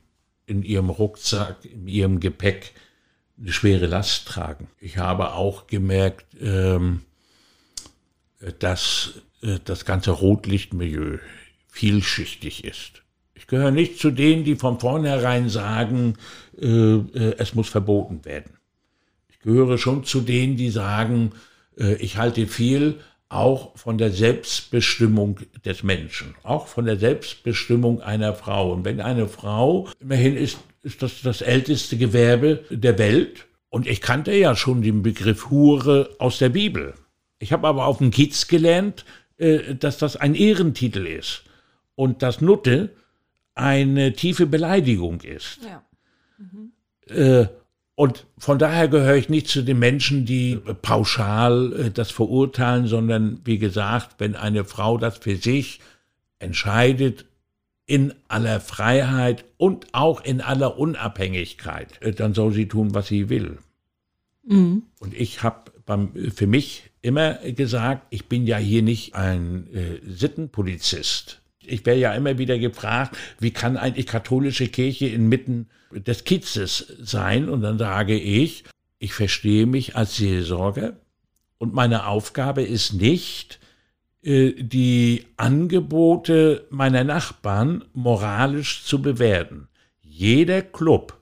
in ihrem Rucksack, in ihrem Gepäck eine schwere Last tragen. Ich habe auch gemerkt, ähm, dass äh, das ganze Rotlichtmilieu vielschichtig ist. Ich gehöre nicht zu denen, die von vornherein sagen, äh, äh, es muss verboten werden. Ich gehöre schon zu denen, die sagen, ich halte viel auch von der Selbstbestimmung des Menschen, auch von der Selbstbestimmung einer Frau. Und wenn eine Frau, immerhin ist, ist das das älteste Gewerbe der Welt, und ich kannte ja schon den Begriff Hure aus der Bibel. Ich habe aber auf dem Kiez gelernt, äh, dass das ein Ehrentitel ist und dass Nutte eine tiefe Beleidigung ist. Ja. Mhm. Äh, und von daher gehöre ich nicht zu den Menschen, die pauschal äh, das verurteilen, sondern wie gesagt, wenn eine Frau das für sich entscheidet, in aller Freiheit und auch in aller Unabhängigkeit, äh, dann soll sie tun, was sie will. Mhm. Und ich habe für mich immer gesagt, ich bin ja hier nicht ein äh, Sittenpolizist ich werde ja immer wieder gefragt, wie kann eigentlich katholische Kirche inmitten des Kiezes sein? Und dann sage ich, ich verstehe mich als Seelsorger und meine Aufgabe ist nicht, äh, die Angebote meiner Nachbarn moralisch zu bewerten. Jeder Club,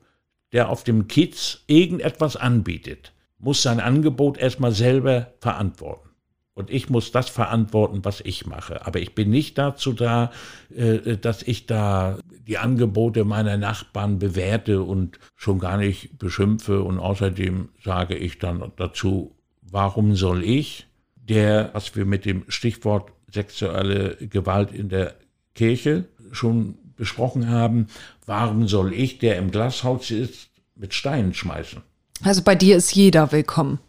der auf dem Kiez irgendetwas anbietet, muss sein Angebot erstmal selber verantworten. Und ich muss das verantworten, was ich mache. Aber ich bin nicht dazu da, äh, dass ich da die Angebote meiner Nachbarn bewerte und schon gar nicht beschimpfe. Und außerdem sage ich dann dazu, warum soll ich, der, was wir mit dem Stichwort sexuelle Gewalt in der Kirche schon besprochen haben, warum soll ich, der im Glashaus ist, mit Steinen schmeißen? Also bei dir ist jeder willkommen.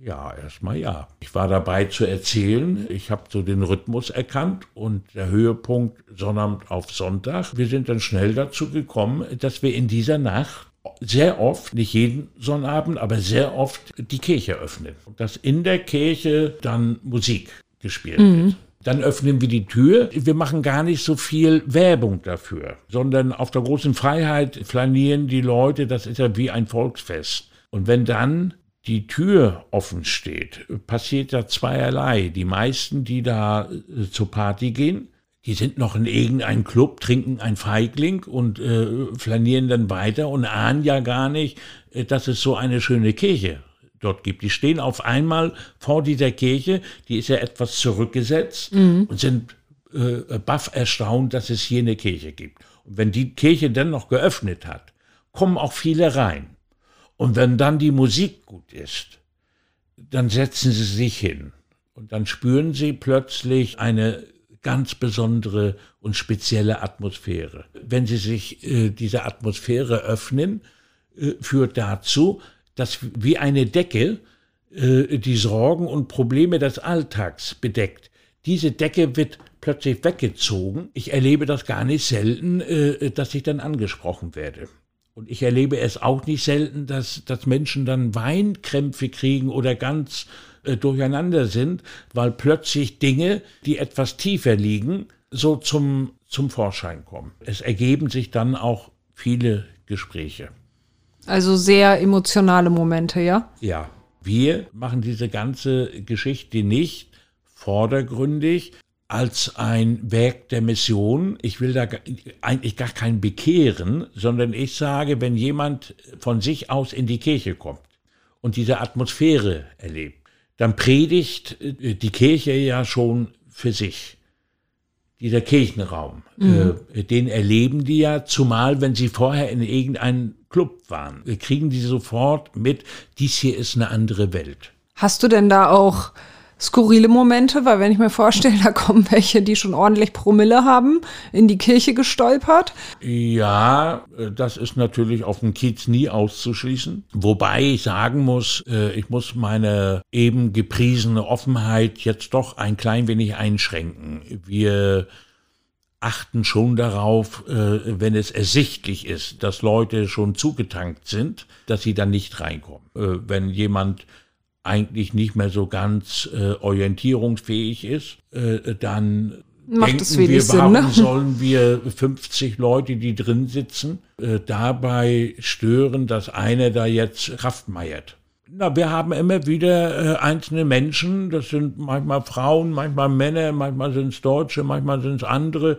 Ja, erstmal ja. Ich war dabei zu erzählen. Ich habe so den Rhythmus erkannt und der Höhepunkt Sonnabend auf Sonntag. Wir sind dann schnell dazu gekommen, dass wir in dieser Nacht sehr oft, nicht jeden Sonnabend, aber sehr oft die Kirche öffnen. Und dass in der Kirche dann Musik gespielt mhm. wird. Dann öffnen wir die Tür. Wir machen gar nicht so viel Werbung dafür, sondern auf der großen Freiheit flanieren die Leute. Das ist ja wie ein Volksfest. Und wenn dann die Tür offen steht, passiert da zweierlei. Die meisten, die da äh, zur Party gehen, die sind noch in irgendeinem Club, trinken ein Feigling und äh, flanieren dann weiter und ahnen ja gar nicht, äh, dass es so eine schöne Kirche dort gibt. Die stehen auf einmal vor dieser Kirche, die ist ja etwas zurückgesetzt mhm. und sind äh, baff erstaunt, dass es hier eine Kirche gibt. Und wenn die Kirche dann noch geöffnet hat, kommen auch viele rein. Und wenn dann die Musik gut ist, dann setzen sie sich hin und dann spüren sie plötzlich eine ganz besondere und spezielle Atmosphäre. Wenn sie sich äh, dieser Atmosphäre öffnen, äh, führt dazu, dass wie eine Decke äh, die Sorgen und Probleme des Alltags bedeckt. Diese Decke wird plötzlich weggezogen. Ich erlebe das gar nicht selten, äh, dass ich dann angesprochen werde. Und ich erlebe es auch nicht selten, dass, dass Menschen dann Weinkrämpfe kriegen oder ganz äh, durcheinander sind, weil plötzlich Dinge, die etwas tiefer liegen, so zum, zum Vorschein kommen. Es ergeben sich dann auch viele Gespräche. Also sehr emotionale Momente, ja? Ja. Wir machen diese ganze Geschichte nicht vordergründig, als ein Werk der Mission. Ich will da eigentlich gar kein Bekehren, sondern ich sage, wenn jemand von sich aus in die Kirche kommt und diese Atmosphäre erlebt, dann predigt äh, die Kirche ja schon für sich. Dieser Kirchenraum, mhm. äh, den erleben die ja, zumal wenn sie vorher in irgendein Club waren, kriegen die sofort mit, dies hier ist eine andere Welt. Hast du denn da auch skurrile Momente, weil wenn ich mir vorstelle, da kommen welche, die schon ordentlich Promille haben, in die Kirche gestolpert. Ja, das ist natürlich auf dem Kiez nie auszuschließen. Wobei ich sagen muss, äh, ich muss meine eben gepriesene Offenheit jetzt doch ein klein wenig einschränken. Wir achten schon darauf, äh, wenn es ersichtlich ist, dass Leute schon zugetankt sind, dass sie dann nicht reinkommen. Äh, wenn jemand eigentlich nicht mehr so ganz äh, orientierungsfähig ist, äh, dann Macht denken wir, Sinn, warum ne? sollen wir 50 Leute, die drin sitzen, äh, dabei stören, dass einer da jetzt Kraft meiert. Na, wir haben immer wieder äh, einzelne Menschen, das sind manchmal Frauen, manchmal Männer, manchmal sind es Deutsche, manchmal sind es andere.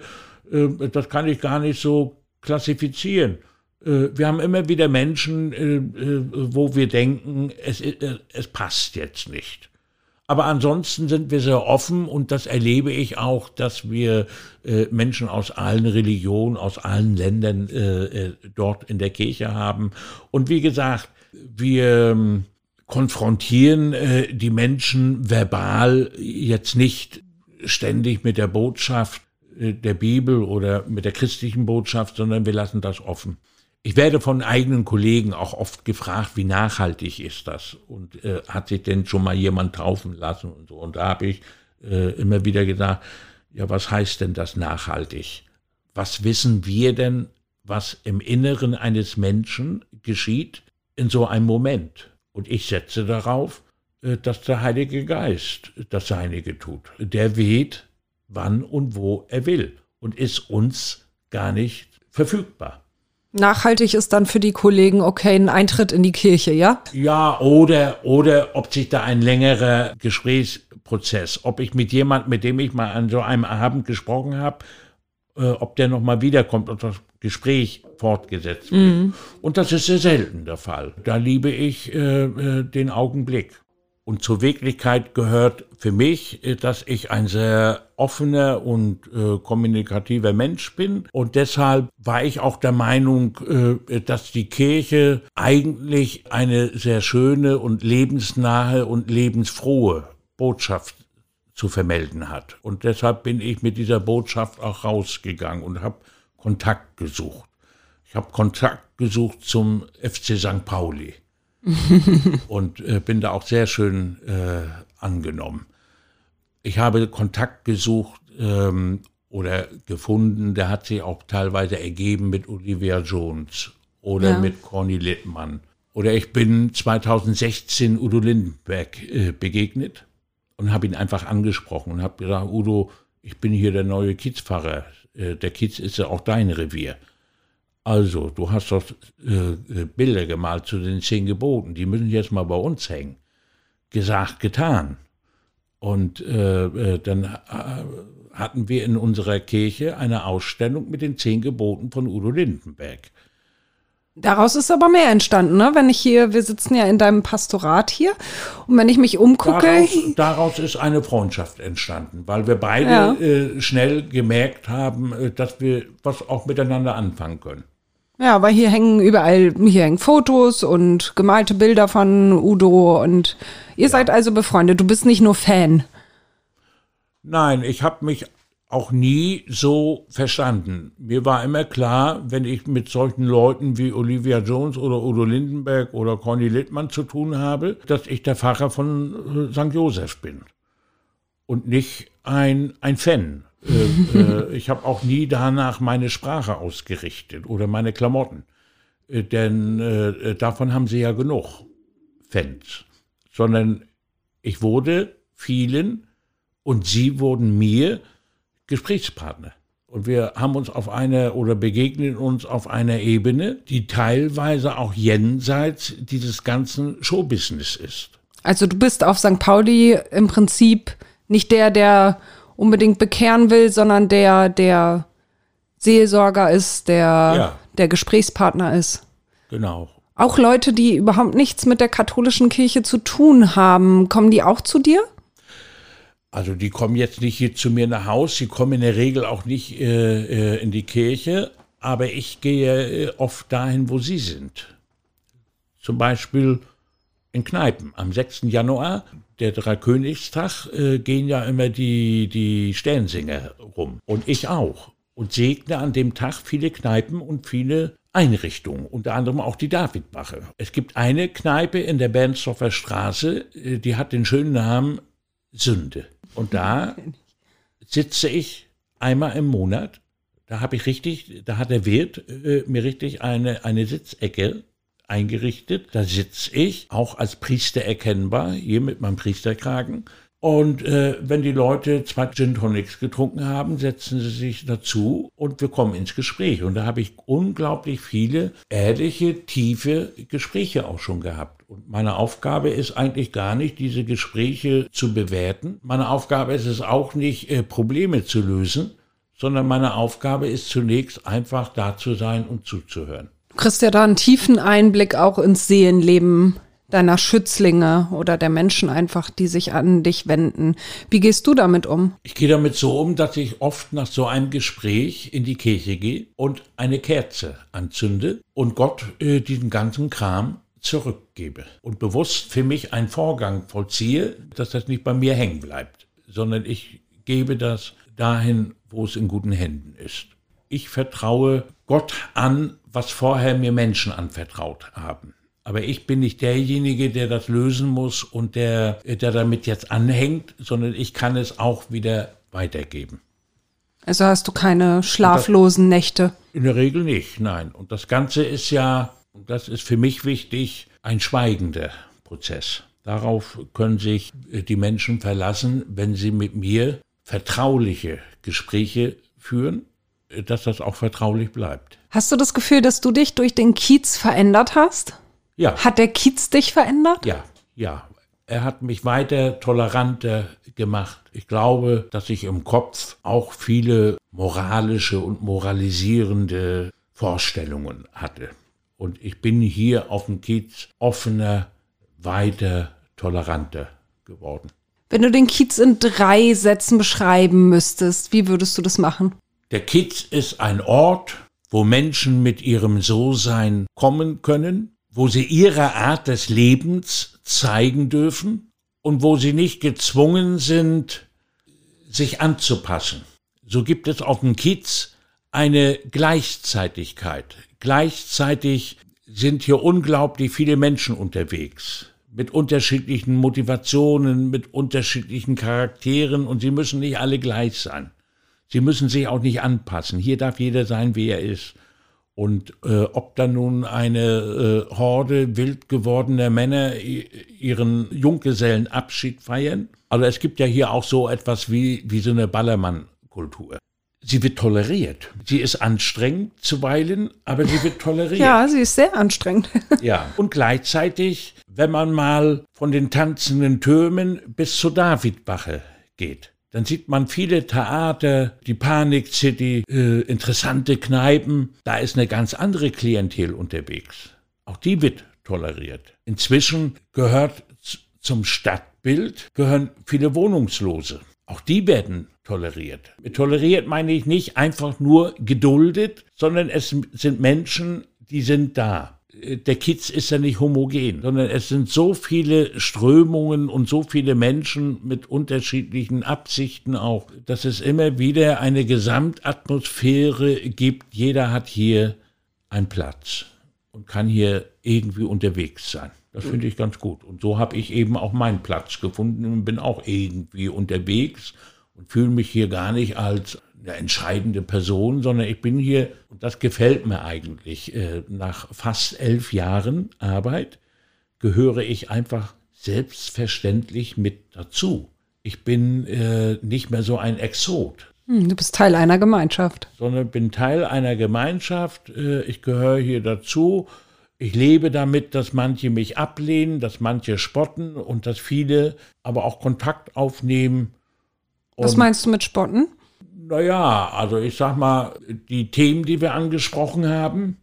Äh, das kann ich gar nicht so klassifizieren. Äh, wir haben immer wieder Menschen, äh, äh, wo wir denken, es, es passt jetzt nicht. Aber ansonsten sind wir sehr offen und das erlebe ich auch, dass wir Menschen aus allen Religionen, aus allen Ländern dort in der Kirche haben. Und wie gesagt, wir ähm, konfrontieren die Menschen verbal jetzt nicht ständig mit der Botschaft der Bibel oder mit der christlichen Botschaft, sondern wir lassen das offen. Ich werde von eigenen Kollegen auch oft gefragt, wie nachhaltig ist das und äh, hat sich denn schon mal jemand taufen lassen und so. Und da habe ich äh, immer wieder gesagt, ja, was heißt denn das nachhaltig? Was wissen wir denn, was im Inneren eines Menschen geschieht in so einem Moment? Und ich setze darauf, äh, dass der Heilige Geist das Seinige tut. Der weht, wann und wo er will und ist uns gar nicht verfügbar. Nachhaltig ist dann für die Kollegen okay ein Eintritt in die Kirche, ja? Ja, oder, oder ob sich da ein längerer Gesprächsprozess, ob ich mit jemand, mit dem ich mal an so einem Abend gesprochen habe, äh, ob der nochmal wiederkommt und das Gespräch fortgesetzt wird. Und das ist sehr selten der Fall. Da liebe ich äh, äh, den Augenblick. Und zur Wirklichkeit gehört für mich, äh, dass ich ein sehr offener und äh, kommunikativer Mensch bin. Und deshalb war ich auch der Meinung, äh, dass die Kirche eigentlich eine sehr schöne und lebensnahe und lebensfrohe Botschaft zu vermelden hat. Und deshalb bin ich mit dieser Botschaft auch rausgegangen und habe Kontakt gesucht. Ich habe Kontakt gesucht zum FC St. Pauli und äh, bin da auch sehr schön äh, angenommen. Ich habe Kontakt gesucht ähm, oder gefunden, der hat sich auch teilweise ergeben mit Olivia Jones oder Ja. mit Conny Littmann. Oder ich bin 2016 Udo Lindenberg äh, begegnet und habe ihn einfach angesprochen und habe gesagt, Udo, ich bin hier der neue Kiezpfarrer. Äh, der Kiez ist ja auch dein Revier. Also, du hast doch äh, äh, Bilder gemalt zu den zehn Geboten, die müssen jetzt mal bei uns hängen. Gesagt, getan. Und äh, äh, dann äh, hatten wir in unserer Kirche eine Ausstellung mit den zehn Geboten von Udo Lindenberg. Daraus ist aber mehr entstanden, ne? Wenn ich hier, wir sitzen ja in deinem Pastorat hier und wenn ich mich umgucke, Daraus, daraus ist eine Freundschaft entstanden, weil wir beide Ja. äh, schnell gemerkt haben, dass wir was auch miteinander anfangen können. Ja, aber hier hängen überall, hier hängen Fotos und gemalte Bilder von Udo und ihr seid also befreundet. Du bist nicht nur Fan. Nein, ich habe mich auch nie so verstanden. Mir war immer klar, wenn ich mit solchen Leuten wie Olivia Jones oder Udo Lindenberg oder Conny Littmann zu tun habe, dass ich der Pfarrer von äh, St. Josef bin und nicht ein, ein Fan. Äh, äh, ich habe auch nie danach meine Sprache ausgerichtet oder meine Klamotten, äh, denn äh, davon haben sie ja genug Fans, sondern ich wurde vielen und sie wurden mir Gesprächspartner. Und wir haben uns auf einer oder begegnen uns auf einer Ebene, die teilweise auch jenseits dieses ganzen Showbusiness ist. Also du bist auf St. Pauli im Prinzip nicht der, der unbedingt bekehren will, sondern der, der Seelsorger ist, der, Ja. der Gesprächspartner ist. Genau. Auch Leute, die überhaupt nichts mit der katholischen Kirche zu tun haben, kommen die auch zu dir? Also die kommen jetzt nicht hier zu mir nach Haus, sie kommen in der Regel auch nicht äh, äh, in die Kirche, aber ich gehe äh, oft dahin, wo Sie sind. Zum Beispiel in Kneipen. Am 6. Januar, der Dreikönigstag, äh, gehen ja immer die, die Sternsinger rum. Und ich auch. Und segne an dem Tag viele Kneipen und viele Einrichtungen, unter anderem auch die Davidbache. Es gibt eine Kneipe in der Bernsdorfer Straße, äh, die hat den schönen Namen Sünde. Und da sitze ich einmal im Monat. Da habe ich richtig, da hat der Wirt äh, mir richtig eine, eine Sitzecke eingerichtet. Da sitze ich, auch als Priester erkennbar, hier mit meinem Priesterkragen. Und äh, wenn die Leute zwei Gin Tonics getrunken haben, setzen sie sich dazu und wir kommen ins Gespräch. Und da habe ich unglaublich viele ehrliche, tiefe Gespräche auch schon gehabt. Und meine Aufgabe ist eigentlich gar nicht, diese Gespräche zu bewerten. Meine Aufgabe ist es auch nicht, äh, Probleme zu lösen, sondern meine Aufgabe ist zunächst einfach da zu sein und zuzuhören. Kriegst ja da einen tiefen Einblick auch ins Seelenleben deiner Schützlinge oder der Menschen einfach, die sich an dich wenden. Wie gehst du damit um? Ich gehe damit so um, dass ich oft nach so einem Gespräch in die Kirche gehe und eine Kerze anzünde und Gott äh, diesen ganzen Kram zurückgebe und bewusst für mich einen Vorgang vollziehe, dass das nicht bei mir hängen bleibt, sondern ich gebe das dahin, wo es in guten Händen ist. Ich vertraue Gott an, was vorher mir Menschen anvertraut haben. Aber ich bin nicht derjenige, der das lösen muss und der, der damit jetzt anhängt, sondern ich kann es auch wieder weitergeben. Also hast du keine schlaflosen Nächte? In der Regel nicht, nein. Und das Ganze ist ja, und das ist für mich wichtig, ein schweigender Prozess. Darauf können sich die Menschen verlassen, wenn sie mit mir vertrauliche Gespräche führen, dass das auch vertraulich bleibt. Hast du das Gefühl, dass du dich durch den Kiez verändert hast? Ja. Hat der Kiez dich verändert? Ja, ja. Er hat mich weiter toleranter gemacht. Ich glaube, dass ich im Kopf auch viele moralische und moralisierende Vorstellungen hatte. Und ich bin hier auf dem Kiez offener, weiter, toleranter geworden. Wenn du den Kiez in drei Sätzen beschreiben müsstest, wie würdest du das machen? Der Kiez ist ein Ort, wo Menschen mit ihrem So-Sein kommen können, wo sie ihre Art des Lebens zeigen dürfen und wo sie nicht gezwungen sind, sich anzupassen. So gibt es auf dem Kiez eine Gleichzeitigkeit. Gleichzeitig sind hier unglaublich viele Menschen unterwegs mit unterschiedlichen Motivationen, mit unterschiedlichen Charakteren und sie müssen nicht alle gleich sein. Sie müssen sich auch nicht anpassen. Hier darf jeder sein, wie er ist. Und äh, ob dann nun eine äh, Horde wild gewordener Männer ihren Junggesellenabschied feiern, also es gibt ja hier auch so etwas wie, wie so eine Ballermann-Kultur. Sie wird toleriert. Sie ist anstrengend zuweilen, aber sie wird toleriert. Ja, sie ist sehr anstrengend. ja, und gleichzeitig, wenn man mal von den tanzenden Türmen bis zur Davidbache geht, dann sieht man viele Theater, die Panik City, äh, interessante Kneipen. Da ist eine ganz andere Klientel unterwegs. Auch die wird toleriert. Inzwischen gehört zum Stadtbild gehören viele Wohnungslose. Auch die werden toleriert. Mit toleriert meine ich nicht einfach nur geduldet, sondern es sind Menschen, die sind da der Kiez ist ja nicht homogen, sondern es sind so viele Strömungen und so viele Menschen mit unterschiedlichen Absichten auch, dass es immer wieder eine Gesamtatmosphäre gibt. Jeder hat hier einen Platz und kann hier irgendwie unterwegs sein. Das finde ich ganz gut. Und so habe ich eben auch meinen Platz gefunden und bin auch irgendwie unterwegs und fühle mich hier gar nicht als eine entscheidende Person, sondern ich bin hier, und das gefällt mir eigentlich, äh, nach fast elf Jahren Arbeit gehöre ich einfach selbstverständlich mit dazu. Ich bin äh, nicht mehr so ein Exot. Hm, du bist Teil einer Gemeinschaft. Sondern bin Teil einer Gemeinschaft. Äh, ich gehöre hier dazu. Ich lebe damit, dass manche mich ablehnen, dass manche spotten und dass viele aber auch Kontakt aufnehmen. Was meinst du mit spotten? Naja, also ich sag mal, die Themen, die wir angesprochen haben,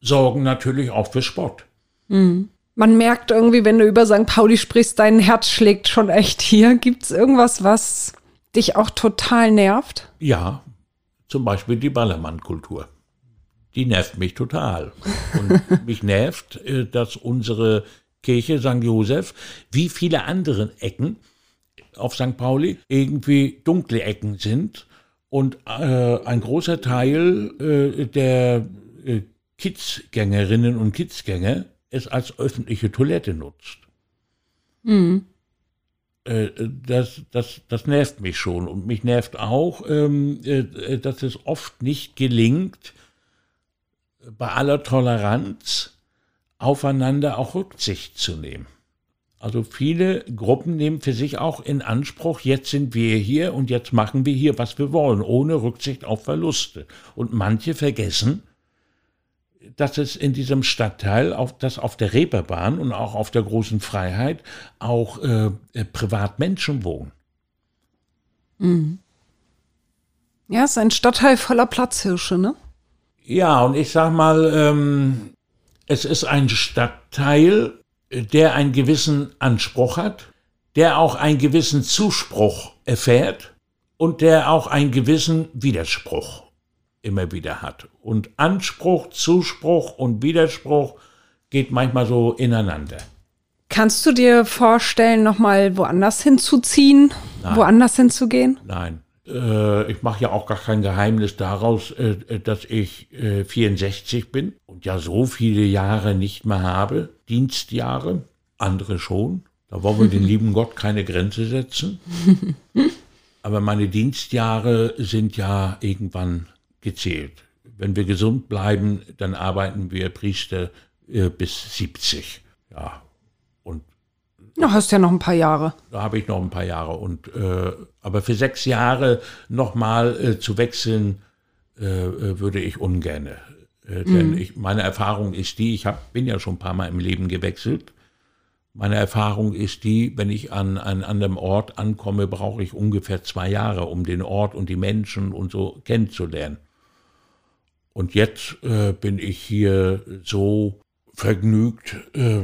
sorgen natürlich auch für Spott. Mhm. Man merkt irgendwie, wenn du über St. Pauli sprichst, dein Herz schlägt schon echt hier. Gibt es irgendwas, was dich auch total nervt? Ja, zum Beispiel die Ballermann-Kultur. die nervt mich total. Und mich nervt, äh, dass unsere Kirche St. Josef, wie viele andere Ecken auf St. Pauli, irgendwie dunkle Ecken sind und äh, ein großer Teil äh, der äh, Kidsgängerinnen und Kidsgänger es als öffentliche Toilette nutzt. Mhm. Äh, das, das, das nervt mich schon. Und mich nervt auch, ähm, äh, dass es oft nicht gelingt, bei aller Toleranz aufeinander auch Rücksicht zu nehmen. Also viele Gruppen nehmen für sich auch in Anspruch, jetzt sind wir hier und jetzt machen wir hier, was wir wollen, ohne Rücksicht auf Verluste. Und manche vergessen, dass es in diesem Stadtteil, auf, dass auf der Reeperbahn und auch auf der großen Freiheit auch äh, äh, Privatmenschen wohnen. Mhm. Ja, es ist ein Stadtteil voller Platzhirsche, ne? Ja, und ich sag mal, ähm, es ist ein Stadtteil, der einen gewissen Anspruch hat, der auch einen gewissen Zuspruch erfährt und der auch einen gewissen Widerspruch immer wieder hat. Und Anspruch, Zuspruch und Widerspruch geht manchmal so ineinander. Kannst du dir vorstellen, nochmal woanders hinzuziehen, Nein. woanders hinzugehen? Nein. Äh, ich mache ja auch gar kein Geheimnis daraus, äh, dass ich äh, 64 bin und ja so viele Jahre nicht mehr habe, Dienstjahre, andere schon. Da wollen wir den lieben Gott keine Grenze setzen. Aber meine Dienstjahre sind ja irgendwann gezählt. Wenn wir gesund bleiben, dann arbeiten wir Priester äh, bis 70. Ja, Du hast ja noch ein paar Jahre. Da habe ich noch ein paar Jahre. Und, äh, aber für sechs Jahre nochmal äh, zu wechseln, äh, äh würde ich ungern. Äh, denn mhm. ich, meine Erfahrung ist die, ich hab, bin ja schon ein paar Mal im Leben gewechselt. Meine Erfahrung ist die, wenn ich an, an, einem Ort ankomme, brauche ich ungefähr zwei Jahre, um den Ort und die Menschen und so kennenzulernen. Und jetzt äh, bin ich hier so vergnügt, äh,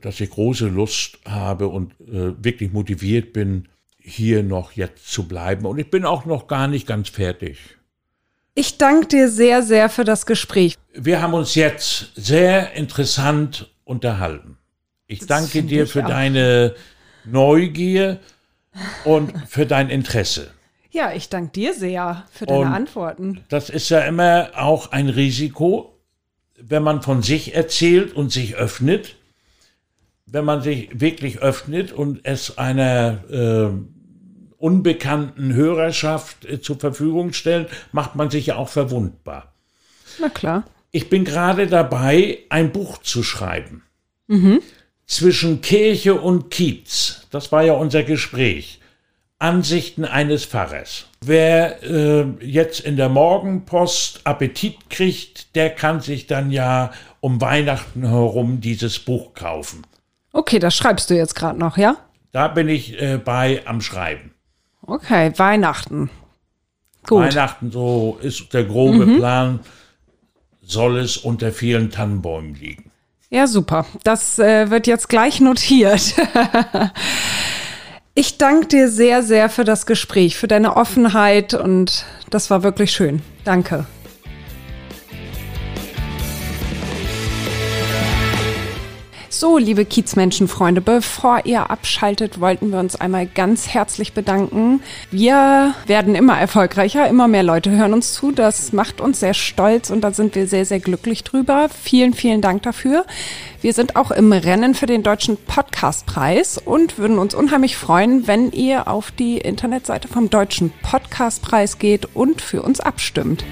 dass ich große Lust habe und äh, wirklich motiviert bin, hier noch jetzt zu bleiben. Und ich bin auch noch gar nicht ganz fertig. Ich danke dir sehr, sehr für das Gespräch. Wir haben uns jetzt sehr interessant unterhalten. Ich das danke dir für auch. deine Neugier und für dein Interesse. Ja, ich danke dir sehr für deine und Antworten. Das ist ja immer auch ein Risiko, wenn man von sich erzählt und sich öffnet, wenn man sich wirklich öffnet und es einer äh, unbekannten Hörerschaft äh, zur Verfügung stellt, macht man sich ja auch verwundbar. Na klar. Ich bin gerade dabei, ein Buch zu schreiben. Mhm. Zwischen Kirche und Kiez. Das war ja unser Gespräch. Ansichten eines Pfarrers. Wer äh, jetzt in der Morgenpost Appetit kriegt, der kann sich dann ja um Weihnachten herum dieses Buch kaufen. Okay, das schreibst du jetzt gerade noch, ja? Da bin ich äh, bei am Schreiben. Okay, Weihnachten. Gut. Weihnachten, so ist der grobe mhm. Plan, soll es unter vielen Tannenbäumen liegen. Ja, super. Das äh, wird jetzt gleich notiert. Ich danke dir sehr, sehr für das Gespräch, für deine Offenheit und das war wirklich schön. Danke. So, liebe Kiezmenschenfreunde, bevor ihr abschaltet, wollten wir uns einmal ganz herzlich bedanken. Wir werden immer erfolgreicher, immer mehr Leute hören uns zu. Das macht uns sehr stolz und da sind wir sehr, sehr glücklich drüber. Vielen, vielen Dank dafür. Wir sind auch im Rennen für den Deutschen Podcastpreis und würden uns unheimlich freuen, wenn ihr auf die Internetseite vom Deutschen Podcastpreis geht und für uns abstimmt.